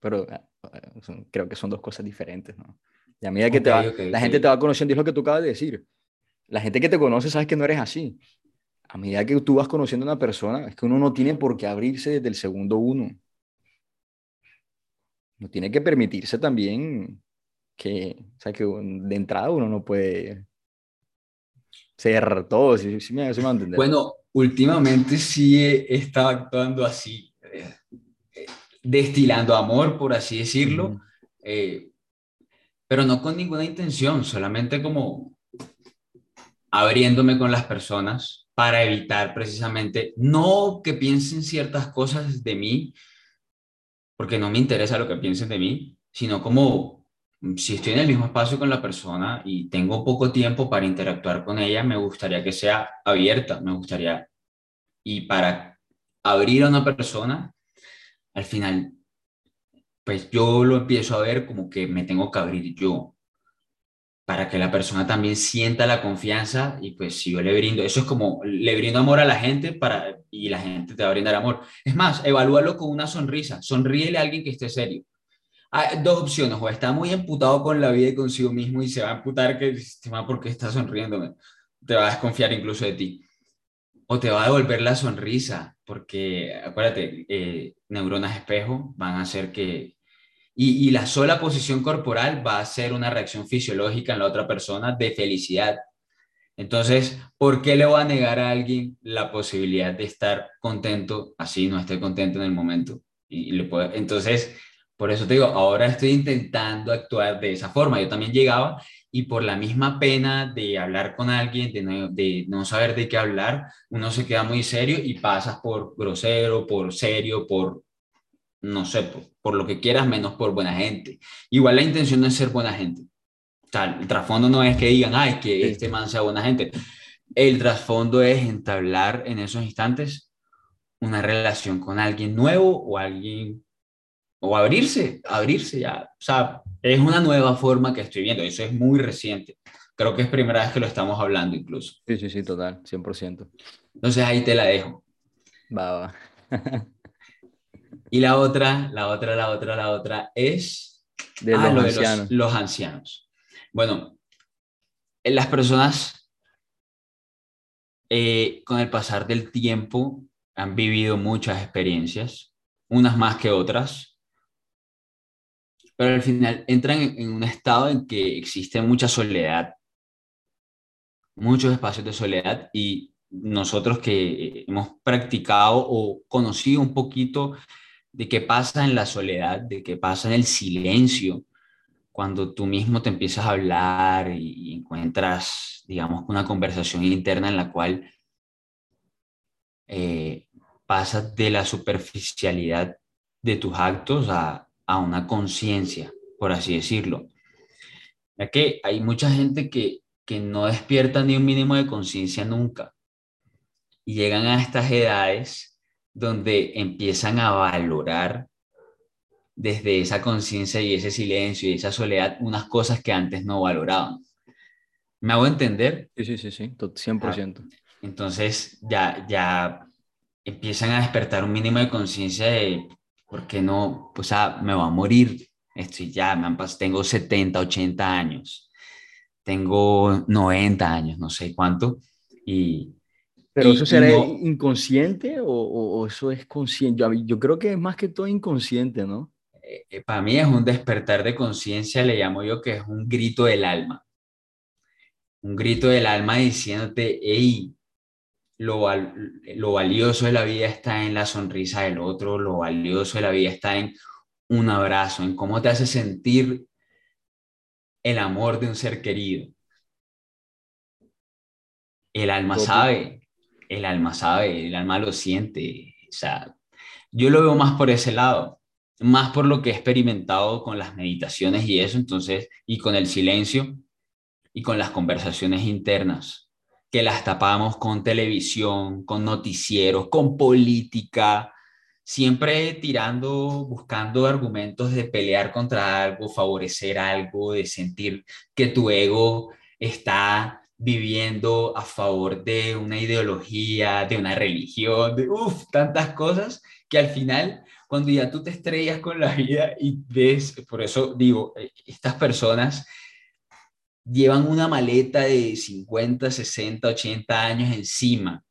Pero ah, creo que son dos cosas diferentes, ¿no? Y a medida que te va, la gente te va conociendo, es lo que tú acabas de decir. La gente que te conoce sabes que no eres así a medida que tú vas conociendo a una persona, es que uno no tiene por qué abrirse desde el segundo uno. No tiene que permitirse también que, o sea, que de entrada uno no puede ser todo, si, me, a entender. Bueno, últimamente sí he estado actuando así, eh, destilando amor, por así decirlo, eh, pero no con ninguna intención, solamente como abriéndome con las personas para evitar precisamente no que piensen ciertas cosas de mí, porque no me interesa lo que piensen de mí, sino como mm, si estoy en el mismo espacio con la persona y tengo poco tiempo para interactuar con ella, me gustaría que sea abierta, me gustaría, y para abrir a una persona, al final, pues yo lo empiezo a ver como que me tengo que abrir yo, para que la persona también sienta la confianza y pues si yo le brindo, eso es como le brindo amor a la gente para, y la gente te va a brindar amor. Es más, evalúalo con una sonrisa, sonríele a alguien que esté serio. Hay dos opciones, o está muy emputado con la vida y consigo mismo y se va a emputar que, ¿por qué está sonriéndome? Te va a desconfiar incluso de ti. O te va a devolver la sonrisa, porque acuérdate, eh, neuronas espejo van a hacer que, y, la sola posición corporal va a ser una reacción fisiológica en la otra persona de felicidad. Entonces, ¿por qué le voy a negar a alguien la posibilidad de estar contento así no esté contento en el momento? Y, le puedo, entonces, por eso te digo, ahora estoy intentando actuar de esa forma. Yo también llegaba y por la misma pena de hablar con alguien, de no, de no saber de qué hablar, uno se queda muy serio y pasas por grosero, por serio, por no sé, por, lo que quieras, menos por buena gente. Igual la intención no es ser buena gente. O sea, el trasfondo no es que digan, ay, que este man sea buena gente. El trasfondo es entablar en esos instantes una relación con alguien nuevo o alguien, o abrirse, abrirse ya. O sea, es una nueva forma que estoy viendo. Eso es muy reciente. Creo que es primera vez que lo estamos hablando incluso. Sí, sí, sí, total, 100%. Entonces ahí te la dejo. Va, va. Y la otra, la otra, la otra, la otra es de, ah, los, ancianos. los, ancianos. Bueno, las personas eh, con el pasar del tiempo han vivido muchas experiencias, unas más que otras, pero al final entran en, un estado en que existe mucha soledad. muchos espacios de soledad y nosotros que hemos practicado o conocido un poquito de qué pasa en la soledad, de qué pasa en el silencio, cuando tú mismo te empiezas a hablar y, encuentras, digamos, una conversación interna en la cual eh, pasas de la superficialidad de tus actos a, a una conciencia, por así decirlo. Ya que hay mucha gente que, que no despierta ni un mínimo de conciencia nunca y llegan a estas edades donde empiezan a valorar desde esa conciencia y ese silencio y esa soledad unas cosas que antes no valoraban. ¿Me hago entender? Sí, sí, sí, sí, 100%. Entonces ya, ya empiezan a despertar un mínimo de conciencia de, ¿por qué no? Pues ah, me voy a morir. Estoy ya, me han tengo 70, 80 años, tengo 90 años, no sé cuánto. Y, ¿Pero eso será inconsciente o, o, eso es consciente? Yo, yo creo que es más que todo inconsciente, ¿no? Eh, para mí es un despertar de conciencia, le llamo yo que es un grito del alma. Un grito del alma diciéndote, hey, lo, lo valioso de la vida está en la sonrisa del otro, lo valioso de la vida está en un abrazo, en cómo te hace sentir el amor de un ser querido. El alma sabe, el alma sabe, el alma lo siente. O sea, yo lo veo más por ese lado más por lo que he experimentado con las meditaciones y eso, entonces, y con el silencio y con las conversaciones internas, que las tapamos con televisión, con noticieros, con política, siempre tirando, buscando argumentos de pelear contra algo, favorecer algo, de sentir que tu ego está viviendo a favor de una ideología, de una religión, de uff, tantas cosas que al final cuando ya tú te estrellas con la vida y ves, por eso digo, eh, estas personas llevan una maleta de 50, 60, 80 años encima,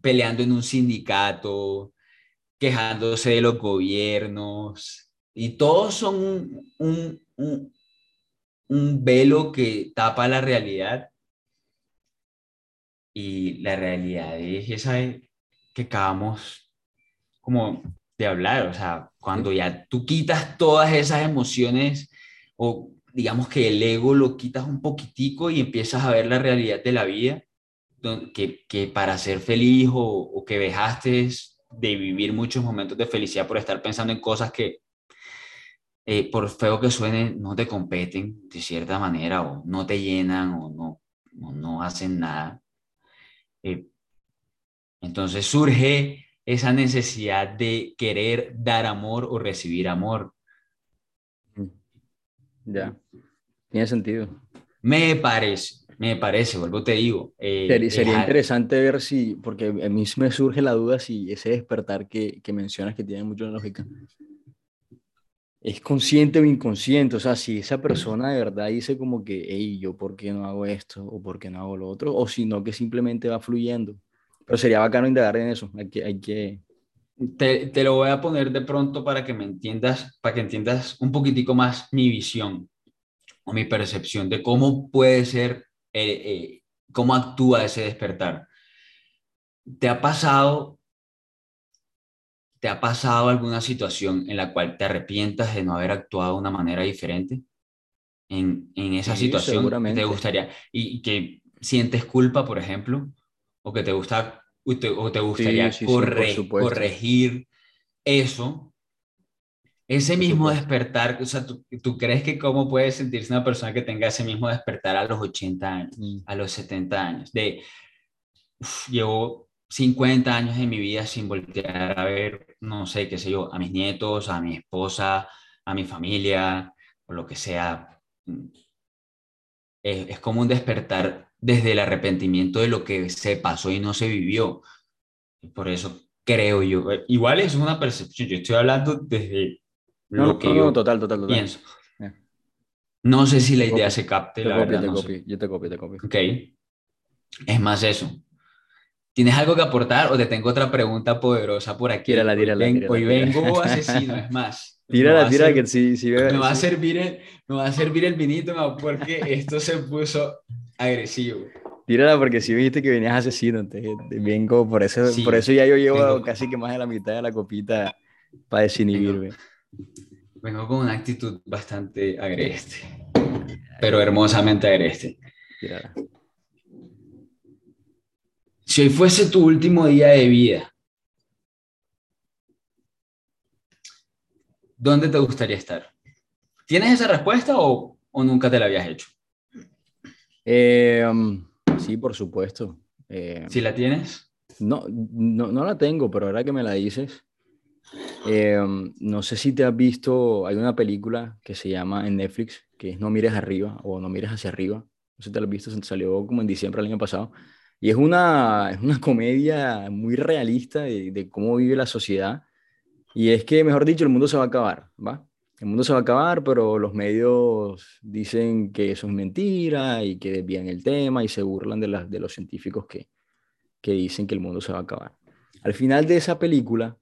peleando en un sindicato, quejándose de los gobiernos, y todos son un, un velo que tapa la realidad. Y la realidad es esa que acabamos como de hablar, o sea, cuando ya tú quitas todas esas emociones o digamos que el ego lo quitas un poquitico y empiezas a ver la realidad de la vida, que, que para ser feliz o, o que dejaste de vivir muchos momentos de felicidad por estar pensando en cosas que, eh, por feo que suenen, no te competen de cierta manera o no te llenan o no, no hacen nada. Eh, entonces surge esa necesidad de querer dar amor o recibir amor. Ya, tiene sentido. Me parece, me parece, vuelvo te digo. Eh, sería, interesante ver si, porque a mí me surge la duda si ese despertar que, que mencionas que tiene mucha lógica, es consciente o inconsciente, o sea, si esa persona de verdad dice como que, hey, yo por qué no hago esto o por qué no hago lo otro, o si no que simplemente va fluyendo. Pero sería bacano indagar en eso. Hay que, hay que... Te, te, lo voy a poner de pronto para que me entiendas, para que entiendas un poquitico más mi visión o mi percepción de cómo puede ser, eh, eh, cómo actúa ese despertar. ¿Te ha pasado, te ha pasado alguna situación en la cual te arrepientas de no haber actuado de una manera diferente? En, en esa situación te gustaría y, y que sientes culpa, por ejemplo, o que te gusta o te, gustaría corregir eso, ese mismo despertar, o sea, ¿tú, ¿tú, crees que cómo puede sentirse una persona que tenga ese mismo despertar a los 80 años, mm. a los 70 años? De, llevo 50 años de mi vida sin voltear a ver, no sé, qué sé yo, a mis nietos, a mi esposa, a mi familia, o lo que sea. Es, es como un despertar desde el arrepentimiento de lo que se pasó y no se vivió. Por eso creo yo, eh, igual es una percepción, yo estoy hablando desde lo que yo total, total, total. pienso. No sé si la idea se capte, te la verdad, te copio, Yo te copio, te copio. Ok. Es más eso. ¿Tienes algo que aportar o te tengo otra pregunta poderosa por aquí? Tírala, tírala, hoy, hoy vengo asesino, es más. Tírala, tírala, que sí, sí, me, va a servir el, me va a servir el vinito porque esto se puso agresivo. Tírala porque si viste que venías asesino, entonces vengo, por eso, Sí, por eso ya yo llevo vengo- casi que más de la mitad de la copita para desinhibirme. Vengo con una actitud bastante agreste, pero hermosamente agreste. Tírala. Si hoy fuese tu último día de vida, ¿dónde te gustaría estar? ¿Tienes esa respuesta o, o nunca te la habías hecho? Eh, um, sí, por supuesto. Eh, Si la tienes, No, no, no la tengo, pero ahora que me la dices, eh, no sé si te has visto, hay una película que se llama en Netflix, que es No mires arriba o No mires hacia arriba. No sé si te la has visto, salió como en diciembre del año pasado. Y es una, es una comedia muy realista de, de cómo vive la sociedad. Y es que, mejor dicho, el mundo se va a acabar, ¿va? El mundo se va a acabar, pero los medios dicen que eso es mentira y que desvían el tema y se burlan de, de los científicos que, que dicen que el mundo se va a acabar. Al final de esa película,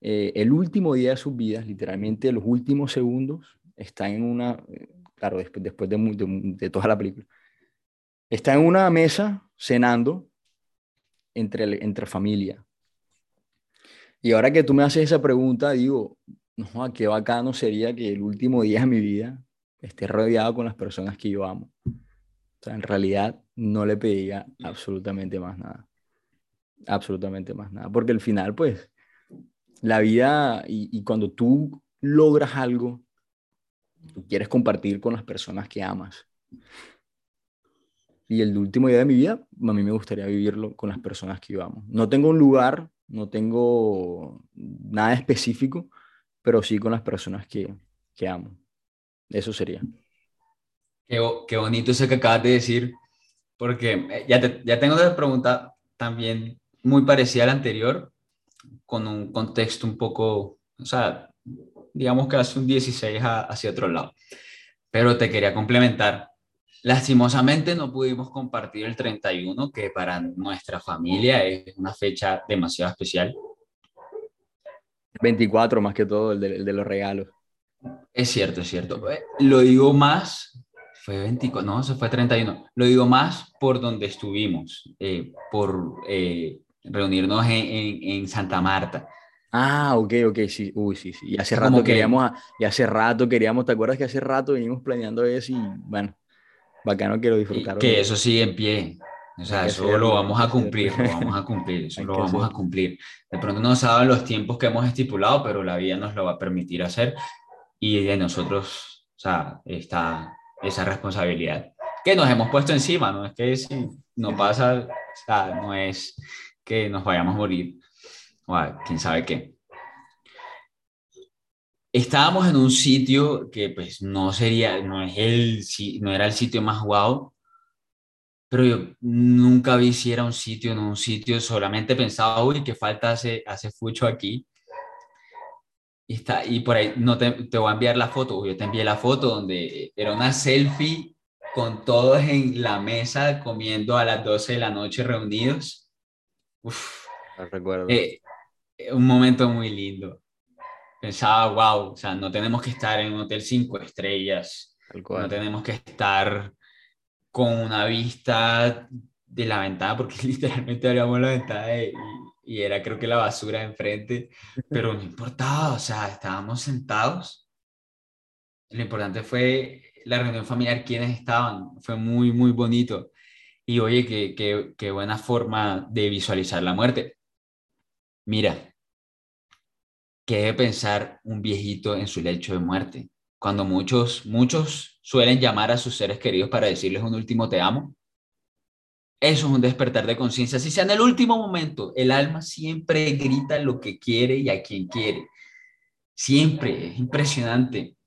eh, el último día de sus vidas, literalmente los últimos segundos, está en una, eh, claro, después, después de, de toda la película, está en una mesa cenando entre, entre familia. Y ahora que tú me haces esa pregunta, digo, no, qué bacano sería que el último día de mi vida esté rodeado con las personas que yo amo. O sea, en realidad no le pediría absolutamente más nada. Absolutamente más nada. Porque al final, pues, la vida y, y cuando tú logras algo, tú quieres compartir con las personas que amas. Y el último día de mi vida, a mí me gustaría vivirlo con las personas que yo amo. No tengo un lugar, no tengo nada específico, pero sí con las personas que, que amo. Eso sería. qué, qué bonito eso que acabas de decir, porque eh, ya, ya tengo otra pregunta también muy parecida a la anterior, con un contexto un poco, o sea, digamos que hace un 16 a- hacia otro lado. Pero te quería complementar. Lastimosamente no pudimos compartir el 31, que para nuestra familia es una fecha demasiado especial. 24 más que todo, el de, el de los regalos. Es cierto, es cierto. Eh, Lo digo más, fue 24, no, se fue 31. Lo digo más por donde estuvimos, eh, por eh, reunirnos en, en- en Santa Marta. Ah, ok, ok, sí, uy, sí, sí. Y hace rato que- queríamos, y hace rato queríamos, ¿te acuerdas que hace rato venimos planeando eso y bueno, bacano que lo disfrutaron. que eso sigue en pie. O sea, eso lo vamos a cumplir, lo vamos a cumplir, eso lo vamos a cumplir. De pronto no saben los tiempos que hemos estipulado, pero la vida nos lo va a permitir hacer y de nosotros, o sea, está esa responsabilidad que nos hemos puesto encima, no es que si no pasa, o sea, no es que nos vayamos a morir o a quién sabe qué. Estábamos en un sitio que pues no sería, no es el, no era el sitio más guau, pero yo nunca vi si era un sitio, en un sitio, solamente pensaba, uy, qué falta hace, hace Fucho aquí. Y, está, y por ahí, no te, te voy a enviar la foto, yo te envié la foto donde era una selfie con todos en la mesa comiendo a las 12 de la noche reunidos. Uf, No recuerdo. eh, eh, un momento muy lindo. Pensaba, wow, o sea, no tenemos que estar en un hotel cinco estrellas, no tenemos que estar con una vista de la ventana, porque literalmente abríamos la ventana y, era creo que la basura enfrente, pero no importaba, o sea, estábamos sentados. Lo importante fue la reunión familiar, quienes estaban, fue muy, muy bonito. Y oye, qué, qué, qué buena forma de visualizar la muerte. Mira, ¿qué debe pensar un viejito en su lecho de muerte? Cuando muchos, muchos suelen llamar a sus seres queridos para decirles un último te amo. Eso es un despertar de conciencia. Si sea en el último momento, el alma siempre grita lo que quiere y a quien quiere. Siempre, es impresionante.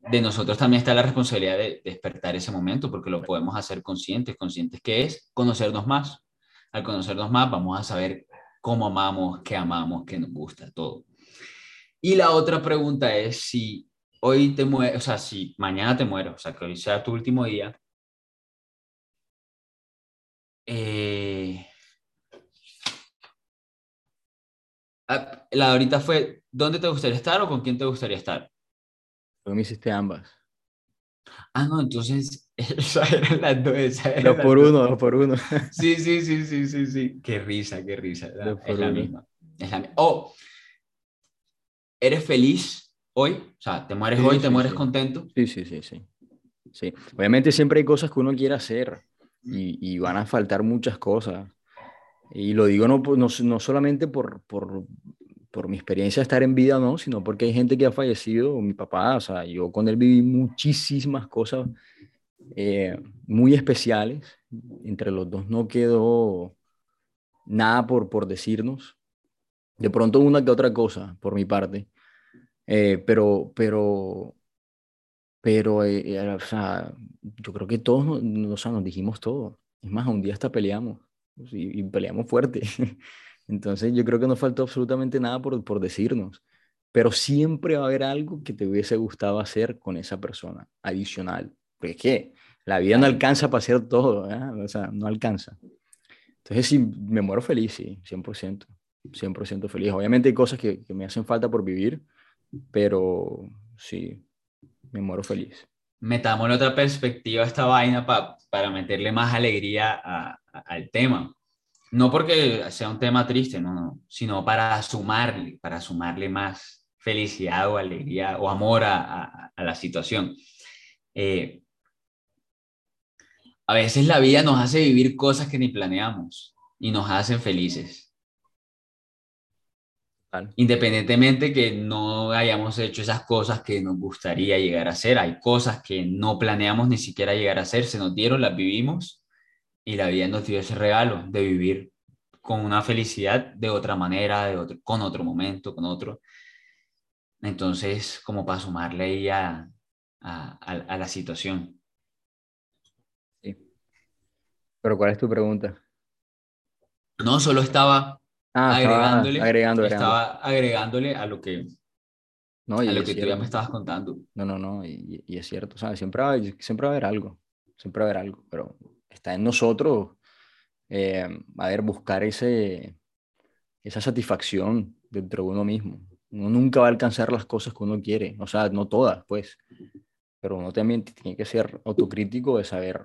De nosotros también está la responsabilidad de despertar ese momento porque lo podemos hacer conscientes, conscientes que es conocernos más. Al conocernos más vamos a saber cómo amamos, qué amamos, qué nos gusta, todo. Y la otra pregunta es si hoy te mueres, o sea, si mañana te mueres, o sea, que hoy sea tu último día, eh, ah, la de ahorita fue, ¿dónde te gustaría estar o con quién te gustaría estar? Me hiciste ambas. Ah, no, entonces esa era las dos. esa era Dos por uno, dos por uno. Sí, sí, sí, sí, sí, sí. Qué risa, qué risa. Es la misma. Es la mi- Oh, ¿eres feliz hoy? O sea, ¿te mueres Sí, hoy, te sí, mueres sí. contento? Sí, sí, sí, sí. Sí. Obviamente siempre hay cosas que uno quiere hacer y, y van a faltar muchas cosas. Y lo digo no, no, no solamente por, por, por mi experiencia de estar en vida, no, sino porque hay gente que ha fallecido, mi papá, o sea, yo con él viví muchísimas cosas eh, muy especiales. Entre los dos no quedó nada por, por decirnos. De pronto una que otra cosa por mi parte. Eh, pero, pero, pero, eh, eh, o sea, yo creo que todos nos, o sea, nos dijimos todo. Es más, un día hasta peleamos y, y peleamos fuerte. Entonces yo creo que no faltó absolutamente nada por, por decirnos. Pero siempre va a haber algo que te hubiese gustado hacer con esa persona, adicional. Porque es que la vida no alcanza para hacer todo, ¿eh? O sea, no alcanza. Entonces sí, me muero feliz, sí, 100%. 100% feliz. Obviamente hay cosas que, que me hacen falta por vivir, pero sí, me muero feliz. Metámosle otra perspectiva a esta vaina pa- para meterle más alegría a- a- al tema. No porque sea un tema triste, no, no, sino para sumarle, para sumarle más felicidad o alegría o amor a, a- la situación. Eh, a veces la vida nos hace vivir cosas que ni planeamos y nos hacen felices. Independientemente que no hayamos hecho esas cosas que nos gustaría llegar a hacer, hay cosas que no planeamos ni siquiera llegar a hacer, se nos dieron, las vivimos y la vida nos dio ese regalo de vivir con una felicidad de otra manera, de otro, con otro momento, con otro. Entonces, como para sumarle ahí a, a, a, a la situación. Sí. Pero ¿cuál es tu pregunta? No, solo estaba Ah, agregándole, agregando, agregando. estaba agregándole a lo que, No, y a lo que tú ya me estabas contando. No, no, no, y, y es cierto, sea, siempre va, siempre va a haber algo, siempre va a haber algo, pero está en nosotros, eh, a ver, buscar ese, esa satisfacción dentro de uno mismo. Uno nunca va a alcanzar las cosas que uno quiere, o sea, no todas, pues, pero uno también tiene que ser autocrítico de saber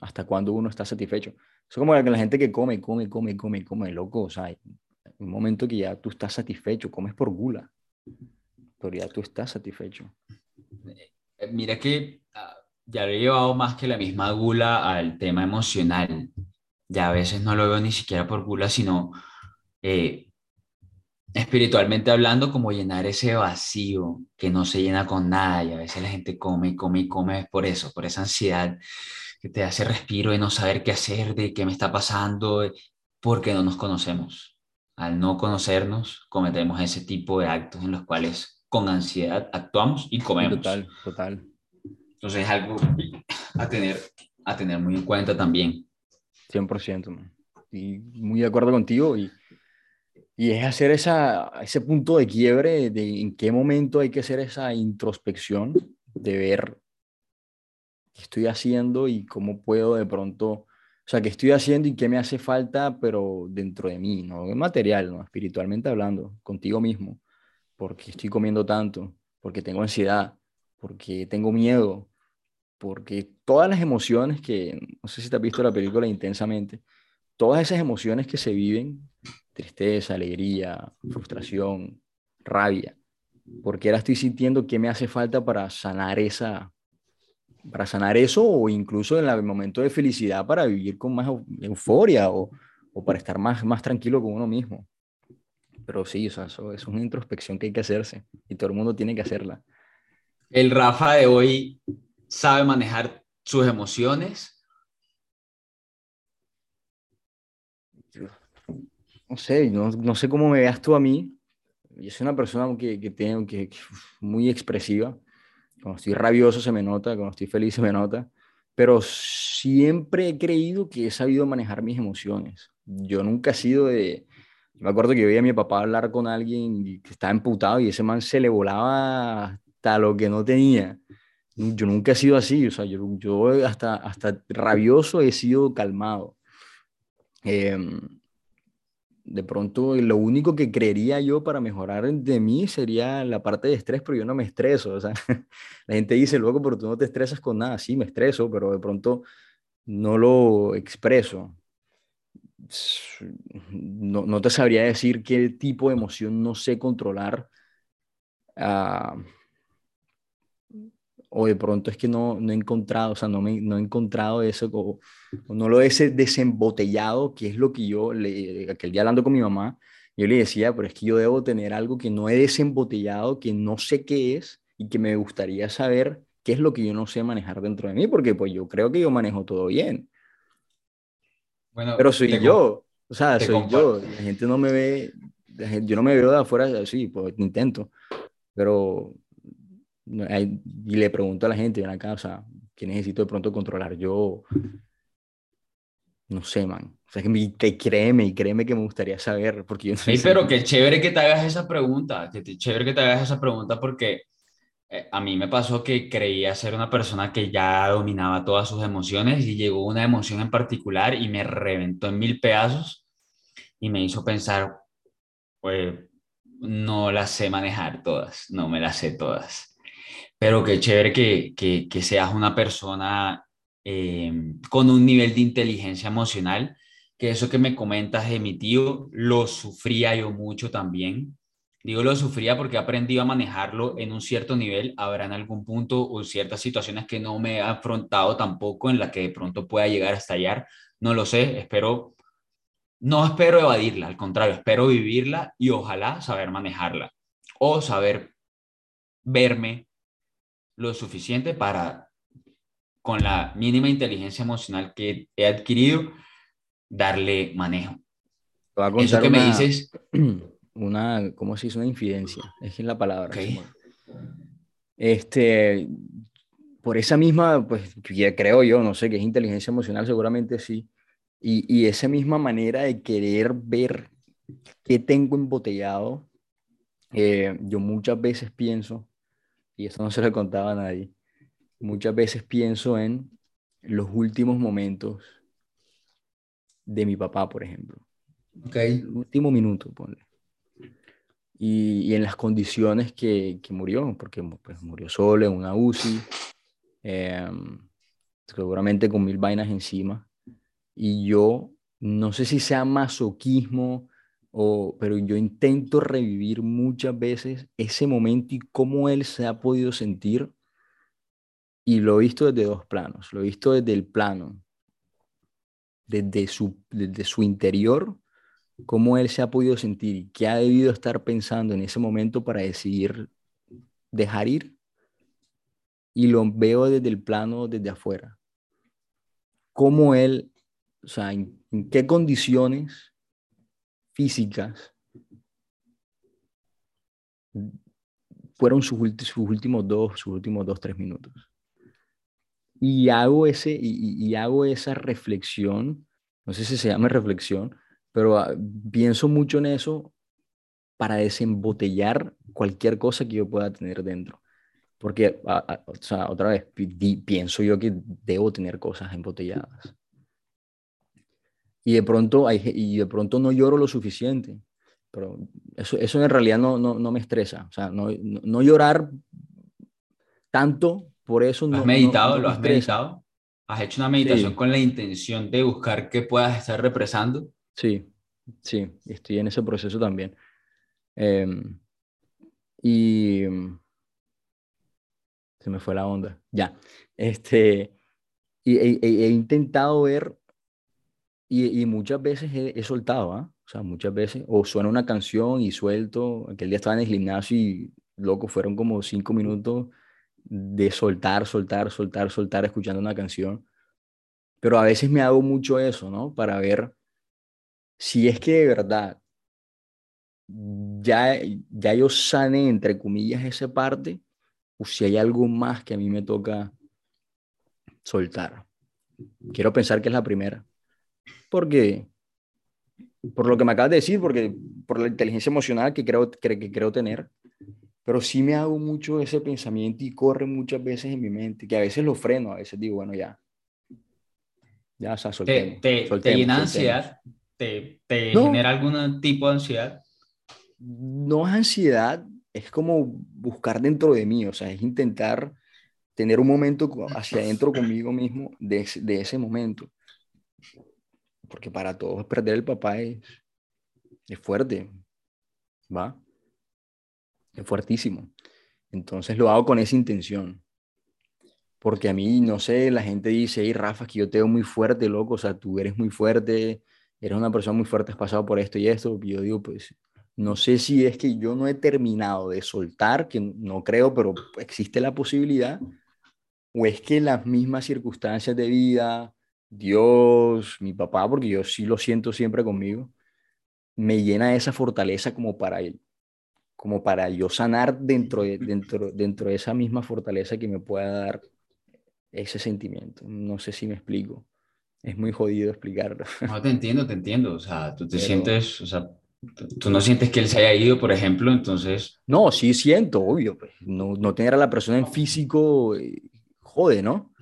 hasta cuándo uno está satisfecho. Es como la, la gente que come, come, come, come, come, loco, o sea, hay un momento que ya tú estás satisfecho, comes por gula, pero ya tú estás satisfecho. Eh, Mira que ah, ya lo he llevado más que la misma gula al tema emocional. Ya a veces no lo veo ni siquiera por gula, sino eh, espiritualmente hablando, como llenar ese vacío que no se llena con nada. Y a veces la gente come y come y come por eso, por esa ansiedad que te hace respiro de no saber qué hacer, de qué me está pasando, porque no nos conocemos. Al no conocernos, cometemos ese tipo de actos en los cuales con ansiedad actuamos y comemos. Total, total. Entonces es algo a tener, a tener muy en cuenta también. 100%, man. Y muy de acuerdo contigo. Y, y es hacer esa, ese punto de quiebre de en qué momento hay que hacer esa introspección de ver estoy haciendo y cómo puedo de pronto, o sea, qué estoy haciendo y qué me hace falta, pero dentro de mí, no material, no espiritualmente hablando, contigo mismo. Porque estoy comiendo tanto, porque tengo ansiedad, porque tengo miedo, porque todas las emociones que, no sé si te has visto la película intensamente, todas esas emociones que se viven, tristeza, alegría, frustración, rabia, porque ahora estoy sintiendo que me hace falta para sanar esa, para sanar eso o incluso en el momento de felicidad para vivir con más eu- euforia o, o para estar más, más tranquilo con uno mismo. Pero sí, o sea, eso es una introspección que hay que hacerse y todo el mundo tiene que hacerla. El Rafa de hoy sabe manejar sus emociones. no sé, no, no sé cómo me veas tú a mí. Yo soy una persona que, que tengo que, que muy expresiva. Cuando estoy rabioso se me nota, cuando estoy feliz se me nota. Pero siempre he creído que he sabido manejar mis emociones. Yo nunca he sido de... Yo me acuerdo que veía a mi papá hablar con alguien que estaba emputado y ese man se le volaba hasta lo que no tenía. Yo nunca he sido así, o sea, yo, yo hasta, hasta rabioso he sido calmado. Eh, de pronto lo único que creería yo para mejorar de mí sería la parte de estrés, pero yo no me estreso. O sea, la gente dice, luego, pero tú no te estresas con nada. Sí, me estreso, pero de pronto no lo expreso. No, no te sabría decir qué tipo de emoción no sé controlar. Uh, o de pronto es que no, no he encontrado, o sea, no, me, no he encontrado eso, o, no lo he desembotellado, que es lo que yo, le, aquel día hablando con mi mamá, yo le decía, pero es que yo debo tener algo que no he desembotellado, que no sé qué es y que me gustaría saber qué es lo que yo no sé manejar dentro de mí, porque pues yo creo que yo manejo todo bien. Bueno, pero soy yo, o sea, soy yo, la gente no me ve, yo no me veo de afuera así, pues intento, pero y le pregunto a la gente, ven acá, o sea, ¿qué necesito de pronto controlar? Yo, no sé, man. O sea, que, créeme y créeme que me gustaría saber, porque yo no sí, pero qué chévere que te hagas esa pregunta, que chévere que te hagas esa pregunta porque eh, a mí me pasó que creía ser una persona que ya dominaba todas sus emociones y llegó una emoción en particular y me reventó en mil pedazos y me hizo pensar, pues no las sé manejar todas, no me las sé todas. Pero qué chévere que, que, que seas una persona eh, con un nivel de inteligencia emocional, que eso que me comentas de mi tío, lo sufría yo mucho también. Digo lo sufría porque he aprendido a manejarlo en un cierto nivel. Habrá en algún punto o ciertas situaciones que no me he afrontado tampoco en las que de pronto pueda llegar a estallar. No lo sé, espero, no espero evadirla, al contrario, espero vivirla y ojalá saber manejarla o saber verme lo suficiente para, con la mínima inteligencia emocional que he adquirido, darle manejo. Eso que me dices... Una, ¿cómo se dice? Una infidencia. Es la palabra. Este, por esa misma, pues creo yo, no sé, que es inteligencia emocional, seguramente sí. Y, y esa misma manera de querer ver qué tengo embotellado, eh, yo muchas veces pienso, y eso no se lo contaba a nadie, muchas veces pienso en los últimos momentos de mi papá, por ejemplo. Ok. El último minuto, ponle. Y, y en las condiciones que, que murió, porque pues, murió solo en una UCI, em, seguramente con mil vainas encima. Y yo no sé si sea masoquismo pero yo intento revivir muchas veces ese momento y cómo él se ha podido sentir. Y lo he visto desde dos planos. Lo he visto desde el plano, desde su, desde su interior, cómo él se ha podido sentir y qué ha debido estar pensando en ese momento para decidir dejar ir. Y lo veo desde el plano, desde afuera. Cómo él, o sea, en qué condiciones físicas fueron sus, últimos dos, sus últimos dos, tres minutos. Y hago, ese, y, hago esa reflexión, no sé si se llama reflexión, pero ah, pienso mucho en eso para desembotellar cualquier cosa que yo pueda tener dentro. Porque, ah, ah, otra vez, pienso yo que debo tener cosas embotelladas y de pronto, hay, y de pronto no lloro lo suficiente. Pero eso, eso en realidad no, no, no me estresa. O sea, no, no, llorar tanto, por eso no. ¿Has meditado? ¿Lo has meditado? ¿Has hecho una meditación con la intención de buscar qué puedas estar represando? Sí, sí, estoy en ese proceso también. Em, y se me fue la onda. Ya. Este, y he intentado ver y, muchas veces he, soltado, ¿ah? O sea, muchas veces, o suena una canción y suelto. Aquel día estaba en el gimnasio y, loco, fueron como cinco minutos de soltar, soltar, soltar, soltar, escuchando una canción. Pero a veces me hago mucho eso, ¿no? Para ver si es que de verdad ya, ya yo sane, entre comillas, esa parte, o si hay algo más que a mí me toca soltar. Quiero pensar que es la primera porque, por lo que me acabas de decir, porque por la inteligencia emocional que creo, que, creo tener, pero sí me hago mucho ese pensamiento y corre muchas veces en mi mente, que a veces lo freno, a veces digo, bueno, ya, ya, o sea, soltemos, te, te, te llena ansiedad, ¿Te, te genera algún tipo de ansiedad? No es ansiedad, es como buscar dentro de mí, o sea, es intentar tener un momento hacia adentro conmigo mismo de, de ese momento. Porque para todos perder el papá es, es fuerte, ¿va? Es fuertísimo. Entonces lo hago con esa intención. Porque a mí, no sé, la gente dice, hey, Rafa, que yo te veo muy fuerte, loco, o sea, tú eres muy fuerte, eres una persona muy fuerte, has pasado por esto y esto. Y yo digo, pues, no sé si es que yo no he terminado de soltar, que no creo, pero existe la posibilidad, o es que las mismas circunstancias de vida, Dios, mi papá, porque yo sí lo siento siempre conmigo, me llena de esa fortaleza como para él, como para yo sanar dentro de, dentro, dentro de esa misma fortaleza que me pueda dar ese sentimiento. No sé si me explico. Es muy jodido explicarlo. No, te entiendo, te entiendo. O sea, tú te sientes, o sea, tú no sientes que él se haya ido, por ejemplo, entonces... No, sí siento, obvio. Pues. No, no tener a la persona en físico, eh, jode, ¿no?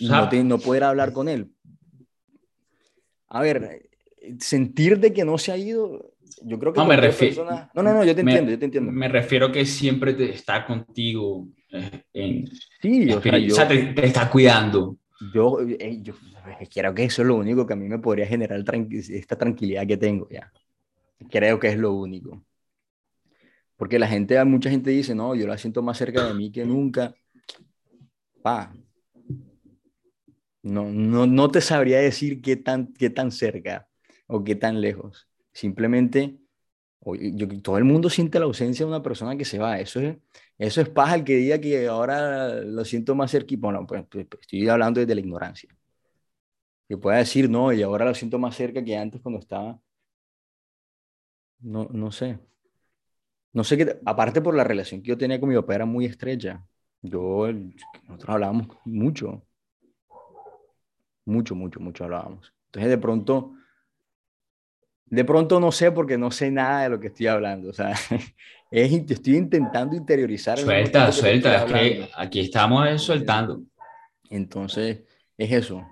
No, no poder hablar con él. A ver, sentir de que no se ha ido, yo creo que... No, me refiero... No, no, no, yo te entiendo, yo te entiendo. Me refiero que siempre te está contigo eh, en... Sí, o sea, yo, o sea te, está cuidando. Yo, yo, creo que eso es lo único que a mí me podría generar esta tranquilidad que tengo ya. Creo que es lo único. Porque la gente, mucha gente dice, no, yo la siento más cerca de mí que nunca. Pa, no, no, no te sabría decir qué tan, qué tan cerca o qué tan lejos. Simplemente, todo el mundo siente la ausencia de una persona que se va. Eso es, eso es paja el que diga que ahora lo siento más cerca. Bueno, pues, pues, pues, estoy hablando desde la ignorancia. Que pueda decir, no, y ahora lo siento más cerca que antes cuando estaba. No, no sé. No sé qué, aparte por la relación que yo tenía con mi papá era muy estrecha. Yo, nosotros hablábamos mucho mucho, mucho, mucho hablábamos. Entonces de pronto, de pronto no sé porque no sé nada de lo que estoy hablando. O sea, es, estoy intentando interiorizar. Suelta, suelta, es que aquí estamos soltando. Entonces, es eso.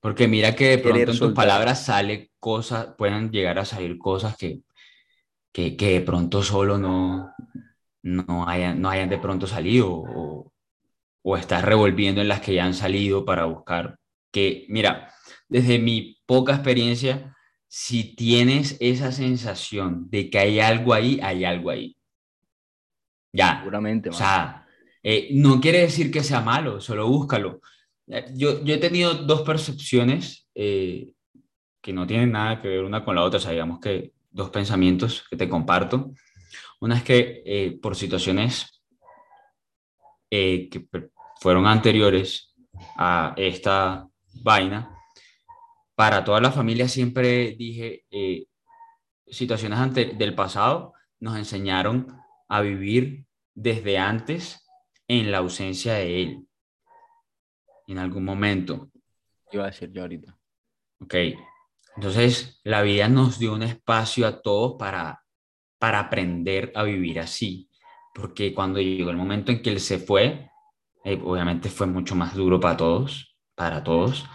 Porque mira que de pronto en tus palabras sale cosas, pueden llegar a salir cosas que, que, que de pronto solo no, no, hayan, no hayan de pronto salido o, o estás revolviendo en las que ya han salido para buscar que, mira, desde mi poca experiencia, si tienes esa sensación de que hay algo ahí, hay algo ahí. Ya. Seguramente. O sea, eh, no quiere decir que sea malo, solo búscalo. Yo, yo he tenido dos percepciones eh, que no tienen nada que ver una con la otra, o sea, digamos que dos pensamientos que te comparto. Una es que eh, por situaciones que fueron anteriores a esta vaina. Para toda la familia siempre dije, eh, situaciones ante, del pasado nos enseñaron a vivir desde antes en la ausencia de él. En algún momento. Iba a decir yo ahorita. Ok. Entonces, la vida nos dio un espacio a todos para, para aprender a vivir así. Porque cuando llegó el momento en que él se fue, eh, obviamente fue mucho más duro para todos para todos.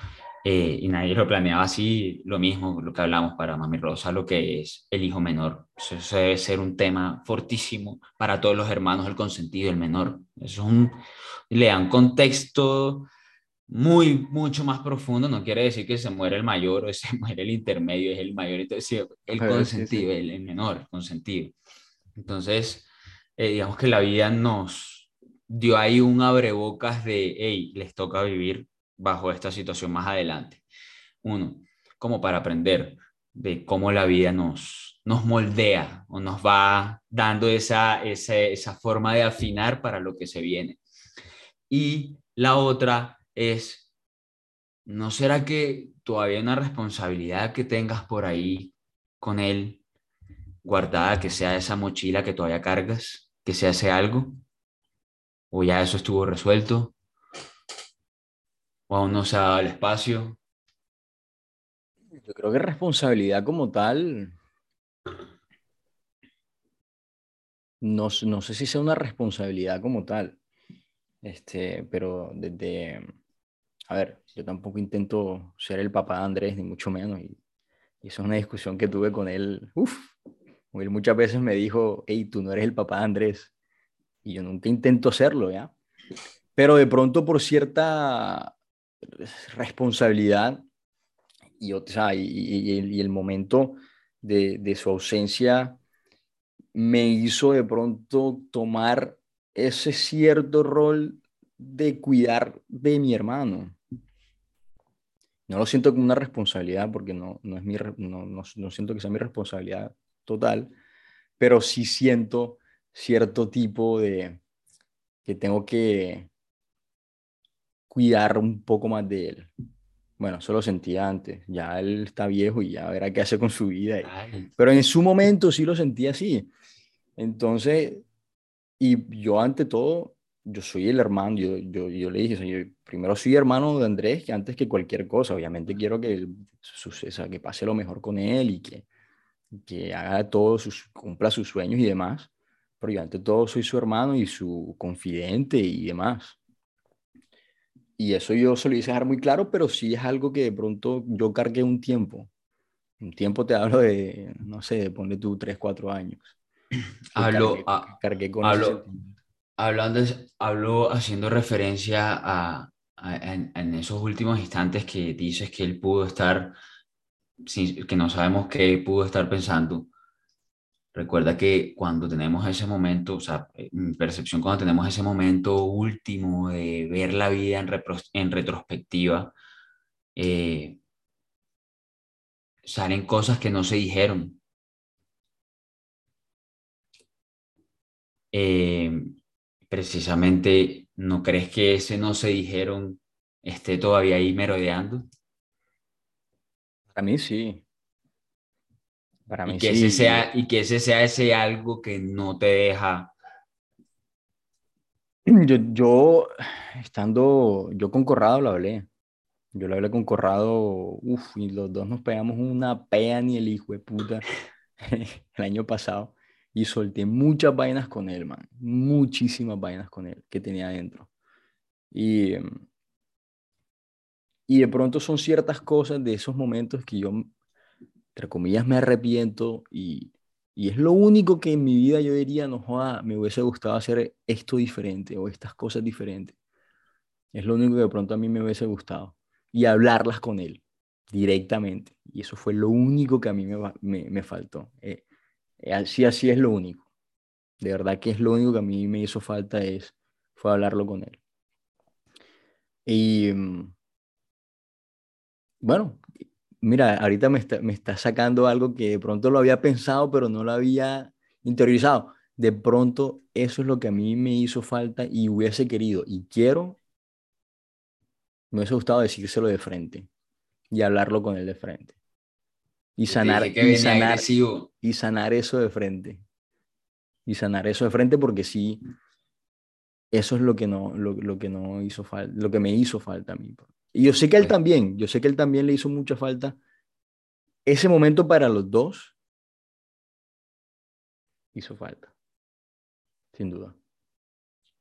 Eh, y nadie lo planeaba así, lo mismo, lo que hablamos para Mami Rosa, lo que es el hijo menor. Eso, debe ser un tema fortísimo para todos los hermanos, el consentido, el menor. Eso es un, le dan contexto muy, mucho más profundo. No quiere decir que se muere el mayor o se muere el intermedio, es el mayor. Entonces, el consentido, El, menor, el consentido. Entonces, eh, digamos que la vida nos dio ahí un abrebocas de, hey, les toca vivir bajo esta situación más adelante. Uno, como para aprender de cómo la vida nos, nos moldea o nos va dando esa, esa, esa forma de afinar para lo que se viene. Y la otra es, ¿no será que todavía una responsabilidad que tengas por ahí con él guardada, que sea esa mochila que todavía cargas, que se hace algo? ¿O ya eso estuvo resuelto? O aún no se ha el espacio? Yo creo que responsabilidad como tal, no, no sé si sea una responsabilidad como tal, este, pero desde, a ver, yo tampoco intento ser el papá de Andrés, ni mucho menos, y Y eso es una discusión que tuve con él. Uf, él muchas veces me dijo, hey, tú no eres el papá de Andrés. Y yo nunca intento hacerlo, ¿ya? Pero de pronto por cierta responsabilidad y, o sea, y, el momento de, de su ausencia me hizo de pronto tomar ese cierto rol de cuidar de mi hermano. No lo siento como una responsabilidad porque no, no, es mi, no, no, siento que sea mi responsabilidad total, pero sí siento cierto tipo de que tengo que cuidar un poco más de él. Bueno, eso lo sentía antes, ya él está viejo y ya verá qué hace con su vida. Pero en su momento sí lo sentía así. Entonces, y yo ante todo, yo soy el hermano, yo, yo, yo le dije, primero soy hermano de Andrés que antes que cualquier cosa, obviamente quiero que, suceda, que pase lo mejor con él y que, que haga todo, sus, cumpla sus sueños y demás, pero yo ante todo soy su hermano y su confidente y demás. Y eso yo se lo hice dejar muy claro, pero sí es algo que de pronto yo cargué un tiempo. Un tiempo te hablo de, no sé, ponle tú 3, 4 años. Hablo, cargué, con hablo, hablando, hablo haciendo referencia a, en, esos últimos instantes que dices que él pudo estar, que no sabemos qué pudo estar pensando. Recuerda que cuando tenemos ese momento, o sea, mi percepción cuando tenemos ese momento último de ver la vida en, en retrospectiva, eh, salen cosas que no se dijeron. Eh, precisamente, ¿no crees que ese no se dijeron esté todavía ahí merodeando? Para mí sí. Para mí y que Ese sea, y que ese sea ese algo que no te deja. Yo, yo, estando, yo con Corrado lo hablé. Yo lo hablé con Corrado, uff, y los dos nos pegamos una pea ni el hijo de puta el año pasado y solté muchas vainas con él, man. Muchísimas vainas con él que tenía adentro. Y, y de pronto son ciertas cosas de esos momentos que yo, entre comillas, me arrepiento y, y es lo único que en mi vida yo diría, no joda, me hubiese gustado hacer esto diferente o estas cosas diferentes. Es lo único que de pronto a mí me hubiese gustado. Y hablarlas con él directamente. Y eso fue lo único que a mí me, me, me faltó. Eh, Así, así es lo único. De verdad que es lo único que a mí me hizo falta es, fue hablarlo con él. Y mm, bueno, mira, ahorita me está, me está sacando algo que de pronto lo había pensado, pero no lo había interiorizado. De pronto, eso es lo que a mí me hizo falta y hubiese querido y quiero, me hubiese gustado decírselo de frente y hablarlo con él de frente. Y sanar, y sanar, y sanar eso de frente. Y sanar eso de frente porque sí, eso es lo que no, lo, que no hizo falta, lo que me hizo falta a mí. Y yo sé que él también, yo sé que él también le hizo mucha falta. Ese momento para los dos hizo falta, sin duda.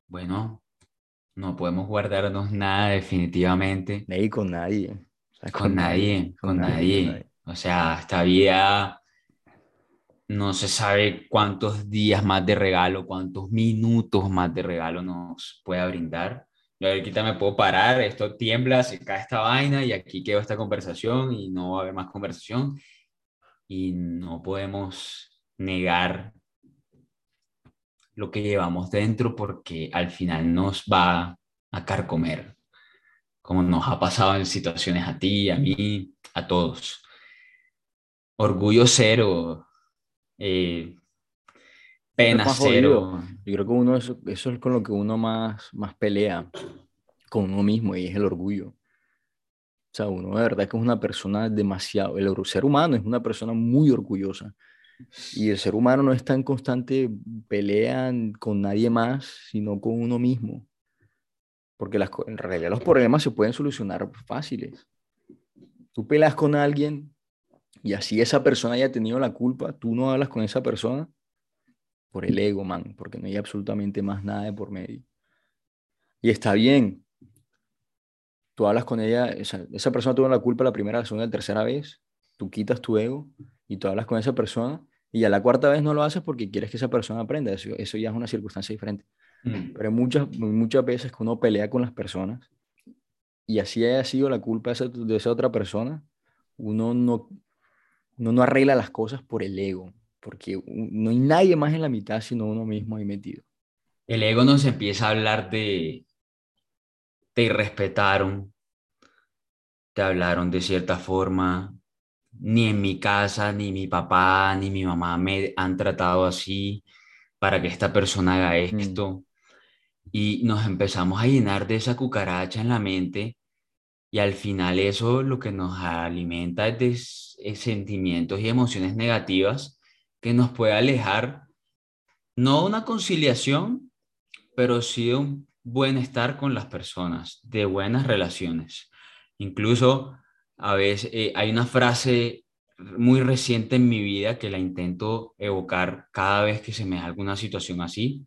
Bueno, no podemos guardarnos nada definitivamente. Ni con nadie. con, nadie, con, nadie. O sea, esta vida no se sabe cuántos días más de regalo, cuántos minutos más de regalo nos pueda brindar. Yo ahorita me puedo parar, esto tiembla, se cae esta vaina y aquí quedó esta conversación y no va a haber más conversación. Y no podemos negar lo que llevamos dentro porque al final nos va a carcomer, como nos ha pasado en situaciones a ti, a mí, a todos orgullo cero, eh, pena cero. Yo creo que uno eso, eso, es con lo que uno más, más pelea con uno mismo y es el orgullo. O sea, uno de verdad que es una persona demasiado, el ser humano es una persona muy orgullosa y el ser humano no está en constante pelea con nadie más, sino con uno mismo. Porque las, en realidad los problemas se pueden solucionar fáciles. Tú peleas con alguien, y así esa persona haya tenido la culpa, tú no hablas con esa persona por el ego, man, porque no hay absolutamente más nada de por medio. Y está bien. Tú hablas con ella, esa, esa persona tuvo la culpa la primera, la segunda, la tercera vez, tú quitas tu ego y tú hablas con esa persona y a la cuarta vez no lo haces porque quieres que esa persona aprenda. Eso, eso ya es una circunstancia diferente. Mm. Pero muchas, muchas veces que uno pelea con las personas y así haya sido la culpa de esa, de esa otra persona, uno no, uno no arregla las cosas por el ego, porque no hay nadie más en la mitad sino uno mismo ahí metido. El ego nos empieza a hablar de te irrespetaron, te hablaron de cierta forma, ni en mi casa, ni mi papá, ni mi mamá me han tratado así para que esta persona haga esto. Y nos empezamos a llenar de esa cucaracha en la mente y al final eso lo que nos alimenta es de eh, sentimientos y emociones negativas que nos puede alejar, no una conciliación, pero sí un buen estar con las personas, de buenas relaciones. Incluso a veces eh, hay una frase muy reciente en mi vida que la intento evocar cada vez que se me da alguna situación así.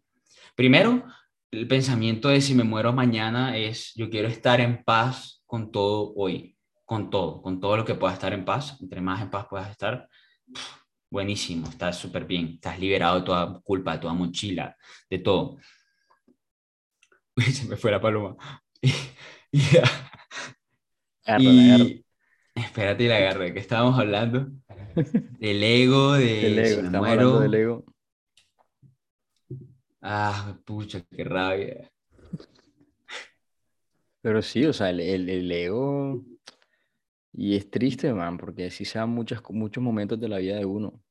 Primero, el pensamiento de si me muero mañana es yo quiero estar en paz con todo hoy, con todo, con todo lo que pueda estar en paz. Entre más en paz puedas estar, buenísimo, estás súper bien, estás liberado de toda culpa, de toda mochila, de todo. Uy, se me fue la paloma. Y, y ya. Agárrala, agárrala. Y espérate, la agarré. ¿De qué estábamos hablando? Del ego, de Del ego, si me muero. del ego. Ah, pucha, qué rabia. Pero sí, o sea, el, el- el ego... Y es triste, man, porque sí se dan muchas, muchos momentos de la vida de uno.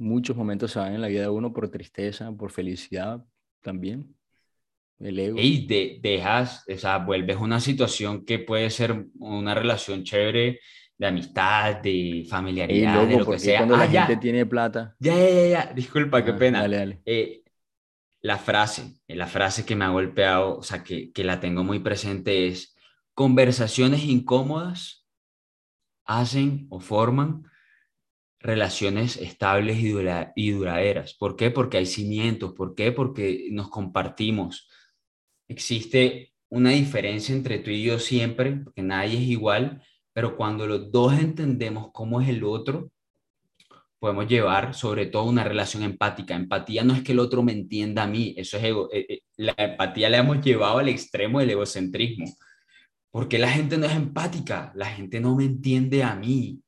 Muchos momentos se dan en la vida de uno por tristeza, por felicidad también. El ego. Y de, dejas, o sea, vuelves una situación que puede ser una relación chévere de amistad, de familiaridad, de loco, lo que sea. cuando la Ah, ya, gente tiene plata. ya, ya, ya, ya. Disculpa, qué Ajá, pena. Dale, dale. Eh, la frase, eh, la frase que me ha golpeado, o sea, que, que la tengo muy presente es, conversaciones incómodas hacen o forman relaciones estables y, dura- y duraderas. ¿Por qué? Porque hay cimientos. ¿Por qué? Porque nos compartimos. Existe una diferencia entre tú y yo siempre, porque nadie es igual, pero cuando los dos entendemos cómo es el otro, podemos llevar sobre todo una relación empática. Empatía no es que el otro me entienda a mí, eso es ego. eh, eh, La empatía la hemos llevado al extremo del egocentrismo. porque la gente no es empática? La gente no me entiende a mí.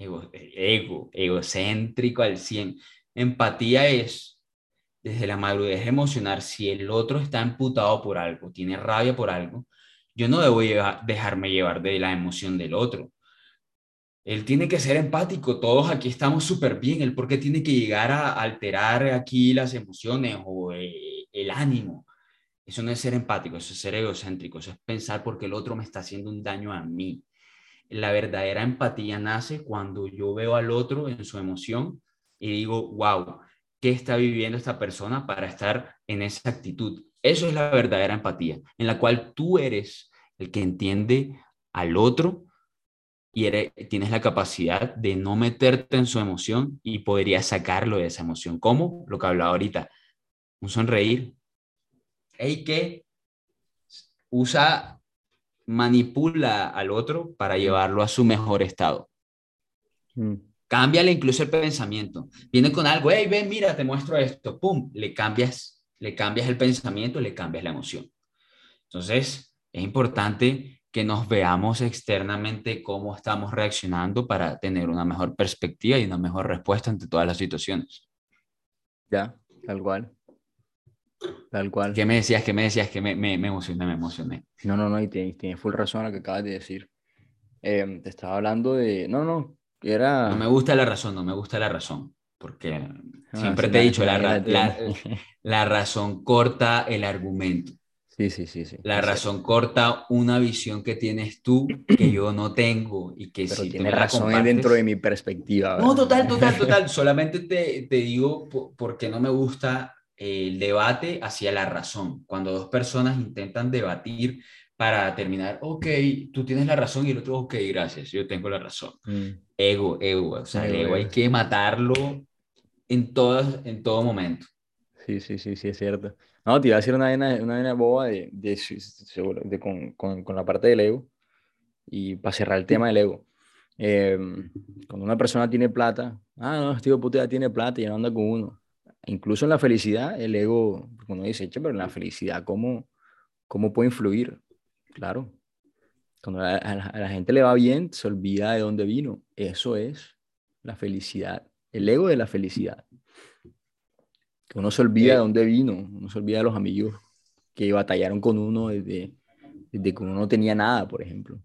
Ego, ego egocéntrico al 100. Empatía es desde la madurez emocional, si el otro está emputado por algo, tiene rabia por algo, yo no debo dejarme llevar de la emoción del otro. Él tiene que ser empático, todos aquí estamos súper bien, él porque tiene que llegar a alterar aquí las emociones o eh, el ánimo. Eso no es ser empático, eso es ser egocéntrico, eso es pensar porque el otro me está haciendo un daño a mí. La verdadera empatía nace cuando yo veo al otro en su emoción y digo, wow, ¿qué está viviendo esta persona para estar en esa actitud? Eso es la verdadera empatía, en la cual tú eres el que entiende al otro y tienes la capacidad de no meterte en su emoción y podrías sacarlo de esa emoción. ¿Cómo? Lo que hablaba ahorita, un sonreír. Hey, que usa, manipula al otro para llevarlo a su mejor estado. Mm. Cámbiale incluso el pensamiento. Viene con algo, hey, ven, mira, te muestro esto. Pum, le cambias, le cambias el pensamiento, le cambias la emoción. Entonces, es importante que nos veamos externamente cómo estamos reaccionando para tener una mejor perspectiva y una mejor respuesta ante todas las situaciones. Ya, tal cual. Tal cual. ¿Qué me decías? ¿Qué me decías? Que me, me, me emocioné, me emocioné. No, no, no, y tienes, tienes full razón a lo que acabas de decir. Em, te estaba hablando de. No, no, era. No me gusta la razón, no me gusta la razón, porque Ah, siempre sí, te he dicho, la, la la, tiene. la razón corta el argumento. Sí, sí, sí, sí. La razón corta una visión que tienes tú que yo no tengo y que Pero si tú me la razón es dentro compartes- de mi perspectiva. No, ¿verdad? total, total, total. Solamente te, te digo po- porque no me gusta el debate hacia la razón. Cuando dos personas intentan debatir para terminar, ok, tú tienes la razón y el otro, ok, gracias, yo tengo la razón. Mm, Ego, ego, o sea, el Ego, ego hay ego, que matarlo en, todas, en todo momento. Sí, sí, sí, sí, es cierto. No, te iba a decir una vaina, una vaina boba de, de, seguro, de con, con, con la parte del ego. Y para cerrar el tema del ego. Em, cuando una persona tiene plata, ah, no, este tipo puta tiene plata y no anda con uno. Incluso en la felicidad, el ego, uno dice, che, pero en la felicidad, ¿cómo, cómo puede influir? Claro. Cuando a la gente le va bien, se olvida de dónde vino. Eso es la felicidad, el ego de la felicidad. Que uno se olvida de eh, dónde vino, uno se olvida de los amigos que batallaron con uno desde, desde que uno no tenía nada, por ejemplo.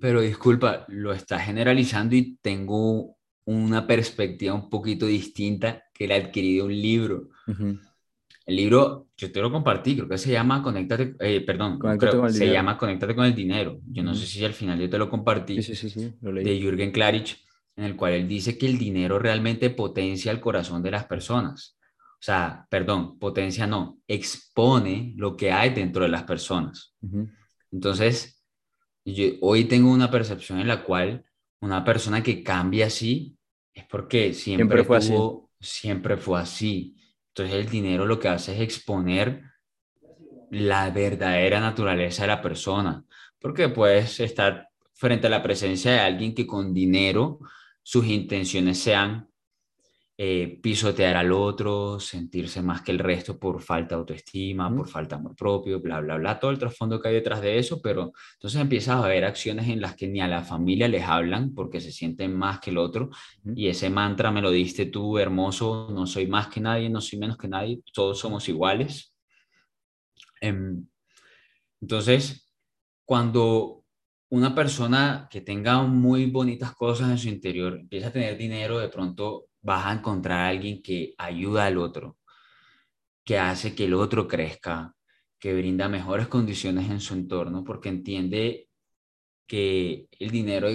Pero disculpa, lo estás generalizando y tengo una perspectiva un poquito distinta que la adquirí de un libro. El libro, yo te lo compartí, creo que se llama Conéctate, eh, perdón, se llama Conéctate con el dinero. Yo no sé si al final yo te lo compartí, sí, sí, sí, lo leí. de Jürgen Klarich, en el cual él dice que el dinero realmente potencia el corazón de las personas o sea, perdón, potencia no, expone lo que hay dentro de las personas. Entonces, yo hoy tengo una percepción en la cual una persona que cambia así es porque siempre, fue así. siempre fue así. Entonces el dinero lo que hace es exponer la verdadera naturaleza de la persona, porque puedes estar frente a la presencia de alguien que con dinero sus intenciones sean eh, pisotear al otro, sentirse más que el resto por falta de autoestima, por falta de amor propio, bla, bla, bla, todo el trasfondo que hay detrás de eso, pero entonces empiezas a ver acciones en las que ni a la familia les hablan porque se sienten más que el otro y ese mantra me lo diste tú, hermoso, no soy más que nadie, no soy menos que nadie, todos somos iguales. Em, entonces, cuando una persona que tenga muy bonitas cosas en su interior empieza a tener dinero, de pronto vas a encontrar a alguien que ayuda al otro, que hace que el otro crezca, que brinda mejores condiciones en su entorno, porque entiende que el dinero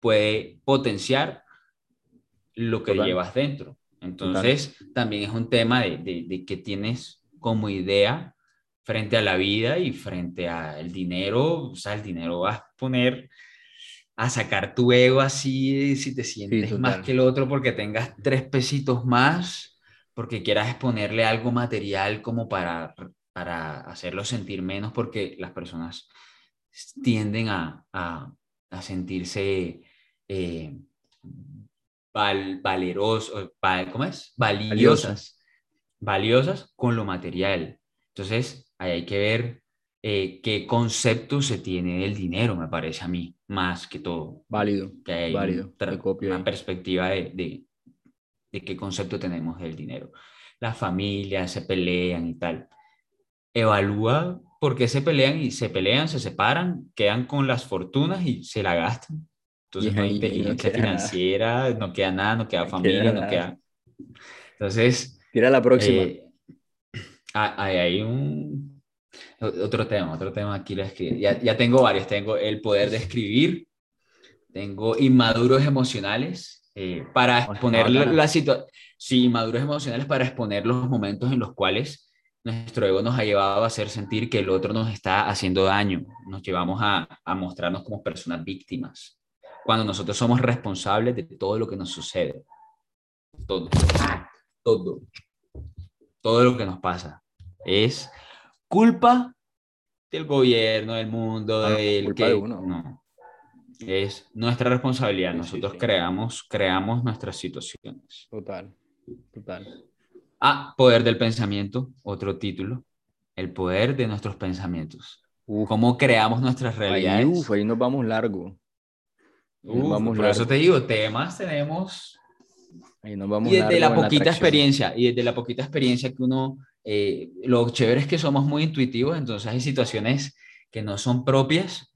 puede potenciar lo que llevas dentro. Entonces, también es un tema de, de, que tienes como idea frente a la vida y frente al dinero. O sea, el dinero vas a poner a sacar tu ego así, si te sientes más que el otro porque tengas tres pesitos más, porque quieras exponerle algo material como para, para hacerlo sentir menos, porque las personas tienden a, a, a sentirse eh, val, valerosos, ¿cómo es? Valiosas, valiosas con lo material. Entonces, ahí hay que ver eh, qué concepto se tiene del dinero, me parece a mí, más que todo. Válido, que hay válido. una perspectiva de, de, de, qué concepto tenemos del dinero. Las familias se pelean y tal. Evalúa por qué se pelean y se pelean, se separan, quedan con las fortunas y se la gastan. Entonces no hay inteligencia financiera, no queda nada, no queda familia, no queda... Entonces... Tira la próxima. Eh, hay un otro tema, otro tema aquí lo escribí. Ya, ya tengo varios. Tengo el poder de escribir, tengo inmaduros emocionales eh, para exponer la, situación. Sí, inmaduros emocionales para exponer los momentos en los cuales nuestro ego nos ha llevado a hacer sentir que el otro nos está haciendo daño. Nos llevamos a, a mostrarnos como personas víctimas. Cuando nosotros somos responsables de todo lo que nos sucede. Todo. Todo. Todo lo que nos pasa. Es culpa del gobierno, del mundo, ah, del que... uno. No. Es nuestra responsabilidad. Nosotros creamos, creamos nuestras situaciones. Total, total. Ah, poder del pensamiento, otro título. El poder de nuestros pensamientos. ¿Cómo creamos nuestras realidades? Ahí, uf, ahí nos vamos largo. vamos por eso te digo, temas tenemos. Ahí nos vamos y desde la poquita experiencia, y desde la poquita experiencia que uno eh, lo chévere es que somos muy intuitivos, entonces hay situaciones que no son propias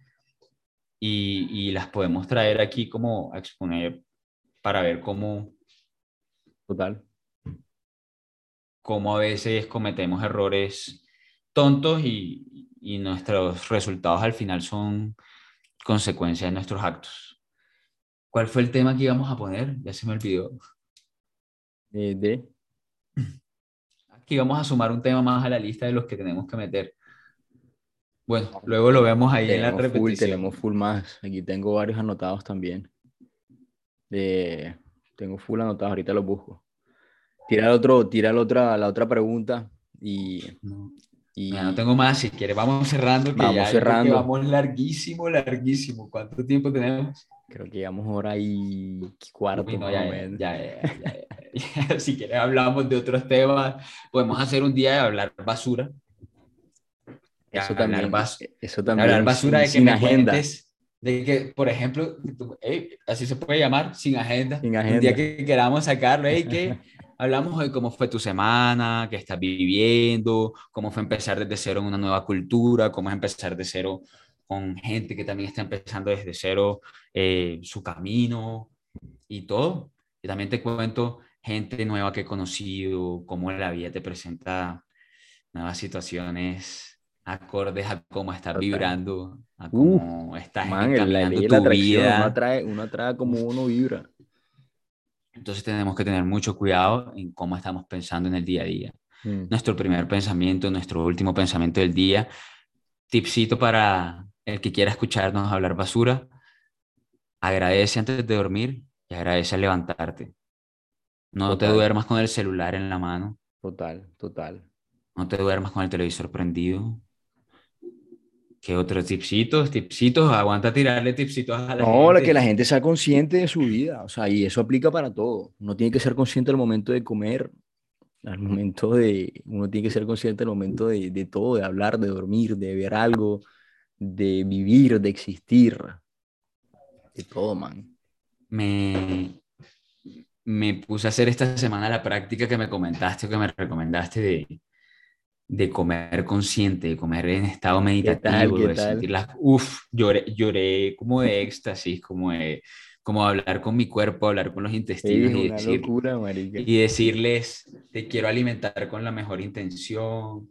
y, y las podemos traer aquí como a exponer para ver cómo... Total. Cómo a veces cometemos errores tontos y, y nuestros resultados al final son consecuencia de nuestros actos. ¿Cuál fue el tema que íbamos a poner? Ya se me olvidó. Eh, de y vamos a sumar un tema más a la lista de los que tenemos que meter. Bueno, luego lo vemos ahí en la repetición. Full, tenemos full más. Aquí tengo varios anotados también. tengo full anotados, ahorita los busco. Tira el otro, tira la otra, la otra pregunta y, y... no tengo más, si quieres vamos cerrando. vamos cerrando. Vamos larguísimo, larguísimo. ¿Cuánto tiempo tenemos? Creo que llevamos hora y cuarto. Uy, no, ya, ya, ya, Si quieres hablamos de otros temas, podemos hacer un día de hablar basura. Eso también, bas eso también. Hablar basura sin, de que sin agenda. Cuentes, de que, por ejemplo, hey, así se puede llamar, sin agenda. Sin agenda. Un día que queramos sacarlo, hey, que hablamos de cómo fue tu semana, qué estás viviendo, cómo fue empezar desde cero en una nueva cultura, cómo es empezar de cero con gente que también está empezando desde cero eh, su camino y todo. Y también te cuento gente nueva que he conocido, cómo la vida te presenta nuevas situaciones acordes a cómo estás vibrando, a cómo estás Man, la encaminando tu la vida. uno atrae, uno atrae como uno vibra. Entonces tenemos que tener mucho cuidado en cómo estamos pensando en el día a día. Mm. Nuestro primer pensamiento, nuestro último pensamiento del día. Tipsito para el que quiera escucharnos hablar basura. Agradece antes de dormir y agradece al levantarte. No te duermas con el celular en la mano. Total, total. No te duermas con el televisor prendido. ¿Qué otros tipsitos? Tipsitos, aguanta tirarle tipsitos a la No, gente. que la gente sea consciente de su vida, o sea, y eso aplica para todo. Uno tiene que ser consciente al momento de comer, al momento de, uno tiene que ser consciente al momento de, de todo, de hablar, de dormir, de ver algo, de vivir, de existir, de todo, man. me, me puse a hacer esta semana la práctica que me comentaste o que me recomendaste de, de comer consciente, de comer en estado meditativo, qué de tal? sentir las... Uf, lloré, lloré como de éxtasis, como de, como hablar con mi cuerpo, hablar con los intestinos Es y, decir, locura, y decirles, te quiero alimentar con la mejor intención,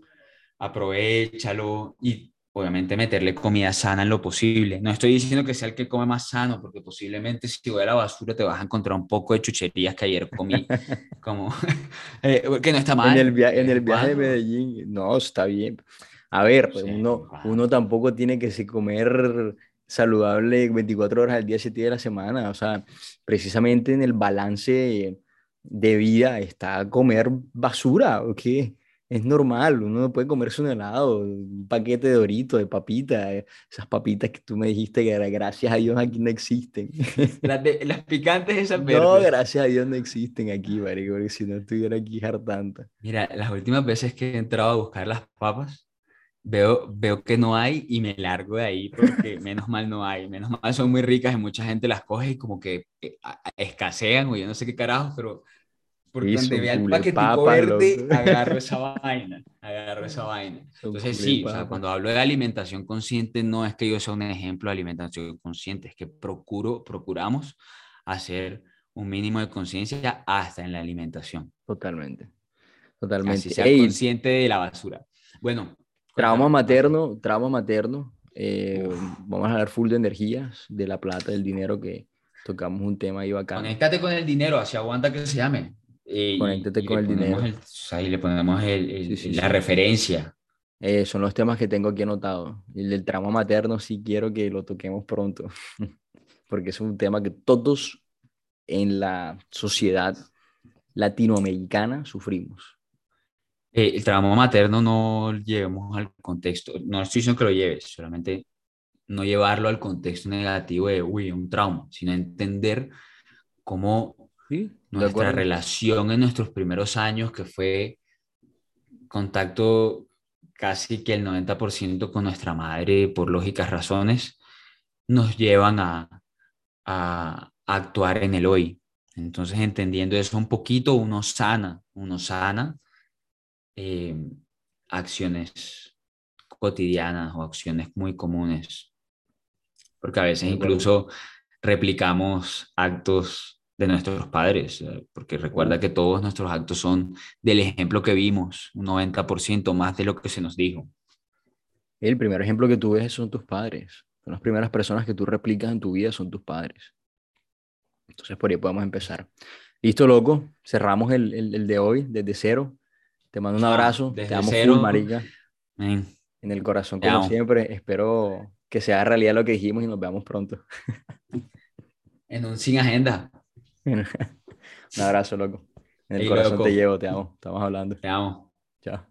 aprovechalo y obviamente meterle comida sana en lo posible. No estoy diciendo que sea el que come más sano, porque posiblemente si voy a la basura te vas a encontrar un poco de chucherías que ayer comí, como eh, que no está mal. En el, via- en el viaje de. Medellín, no, está bien. A ver, pues Sí, uno, uno tampoco tiene que se comer saludable 24 horas al día, 7 días de la semana. O sea, precisamente en el balance de vida está comer basura, ¿o qué? Es normal, uno no puede comerse un helado, un paquete de Doritos, de papitas, eh, esas papitas que tú me dijiste que gra- gracias a Dios aquí no existen. Las, de- las picantes esas No, verdes. gracias a Dios no existen aquí, marico, porque si no estuviera aquí hartanta. Mira, las últimas veces que he entrado a buscar las papas, veo, veo que no hay y me largo de ahí porque menos mal no hay. Menos mal son muy ricas y mucha gente las coge y como que eh, escasean o yo no sé qué carajo, pero porque Sí, donde vea el paquetico papa, verde, loco. agarro esa vaina, agarro esa vaina. Entonces sí, o sea, cuando hablo de alimentación consciente, no es que yo sea un ejemplo de alimentación consciente, es que procuro, procuramos hacer un mínimo de conciencia hasta en la alimentación. Totalmente. Así Totalmente. sea Ey, consciente de la basura. Bueno, trauma materno, trauma materno. eh, vamos a hablar full de energías, de la plata, del dinero, que tocamos un tema ahí bacán. Conéctate con el dinero, así aguanta que se llame. Eh, Conéctate y con el dinero. el- o sea, y le ponemos el- el- Sí, sí, la sí. referencia. Eh, son los temas que tengo aquí anotados. El del trauma materno sí quiero que lo toquemos pronto, porque es un tema que todos en la sociedad latinoamericana sufrimos. Eh, el trauma materno no lo llevemos al contexto, no estoy diciendo que lo lleves, solamente no llevarlo al contexto negativo de, uy, un trauma, sino entender cómo ¿Sí? ¿De nuestra relación en nuestros primeros años, que fue contacto casi que el 90% con nuestra madre por lógicas razones, nos llevan a, a actuar en el hoy. Entonces, entendiendo eso un poquito, uno sana, uno sana eh, acciones cotidianas o acciones muy comunes. Porque a veces incluso replicamos actos de nuestros padres, eh, porque recuerda que todos nuestros actos son del ejemplo que vimos, un 90% más de lo que se nos dijo. El primer ejemplo que tú ves son tus padres. Son las primeras personas que tú replicas en tu vida, son tus padres. Entonces por ahí podemos empezar. Listo, loco. Cerramos el, el- el de hoy, desde cero. Te mando un abrazo. desde Te amo cero. full, marica. Men, En el corazón, como siempre. Espero que sea realidad lo que dijimos y nos veamos pronto. en un sin agenda. un abrazo, loco. En el corazón loco. te llevo, te amo. Estamos hablando. Te amo. Chao.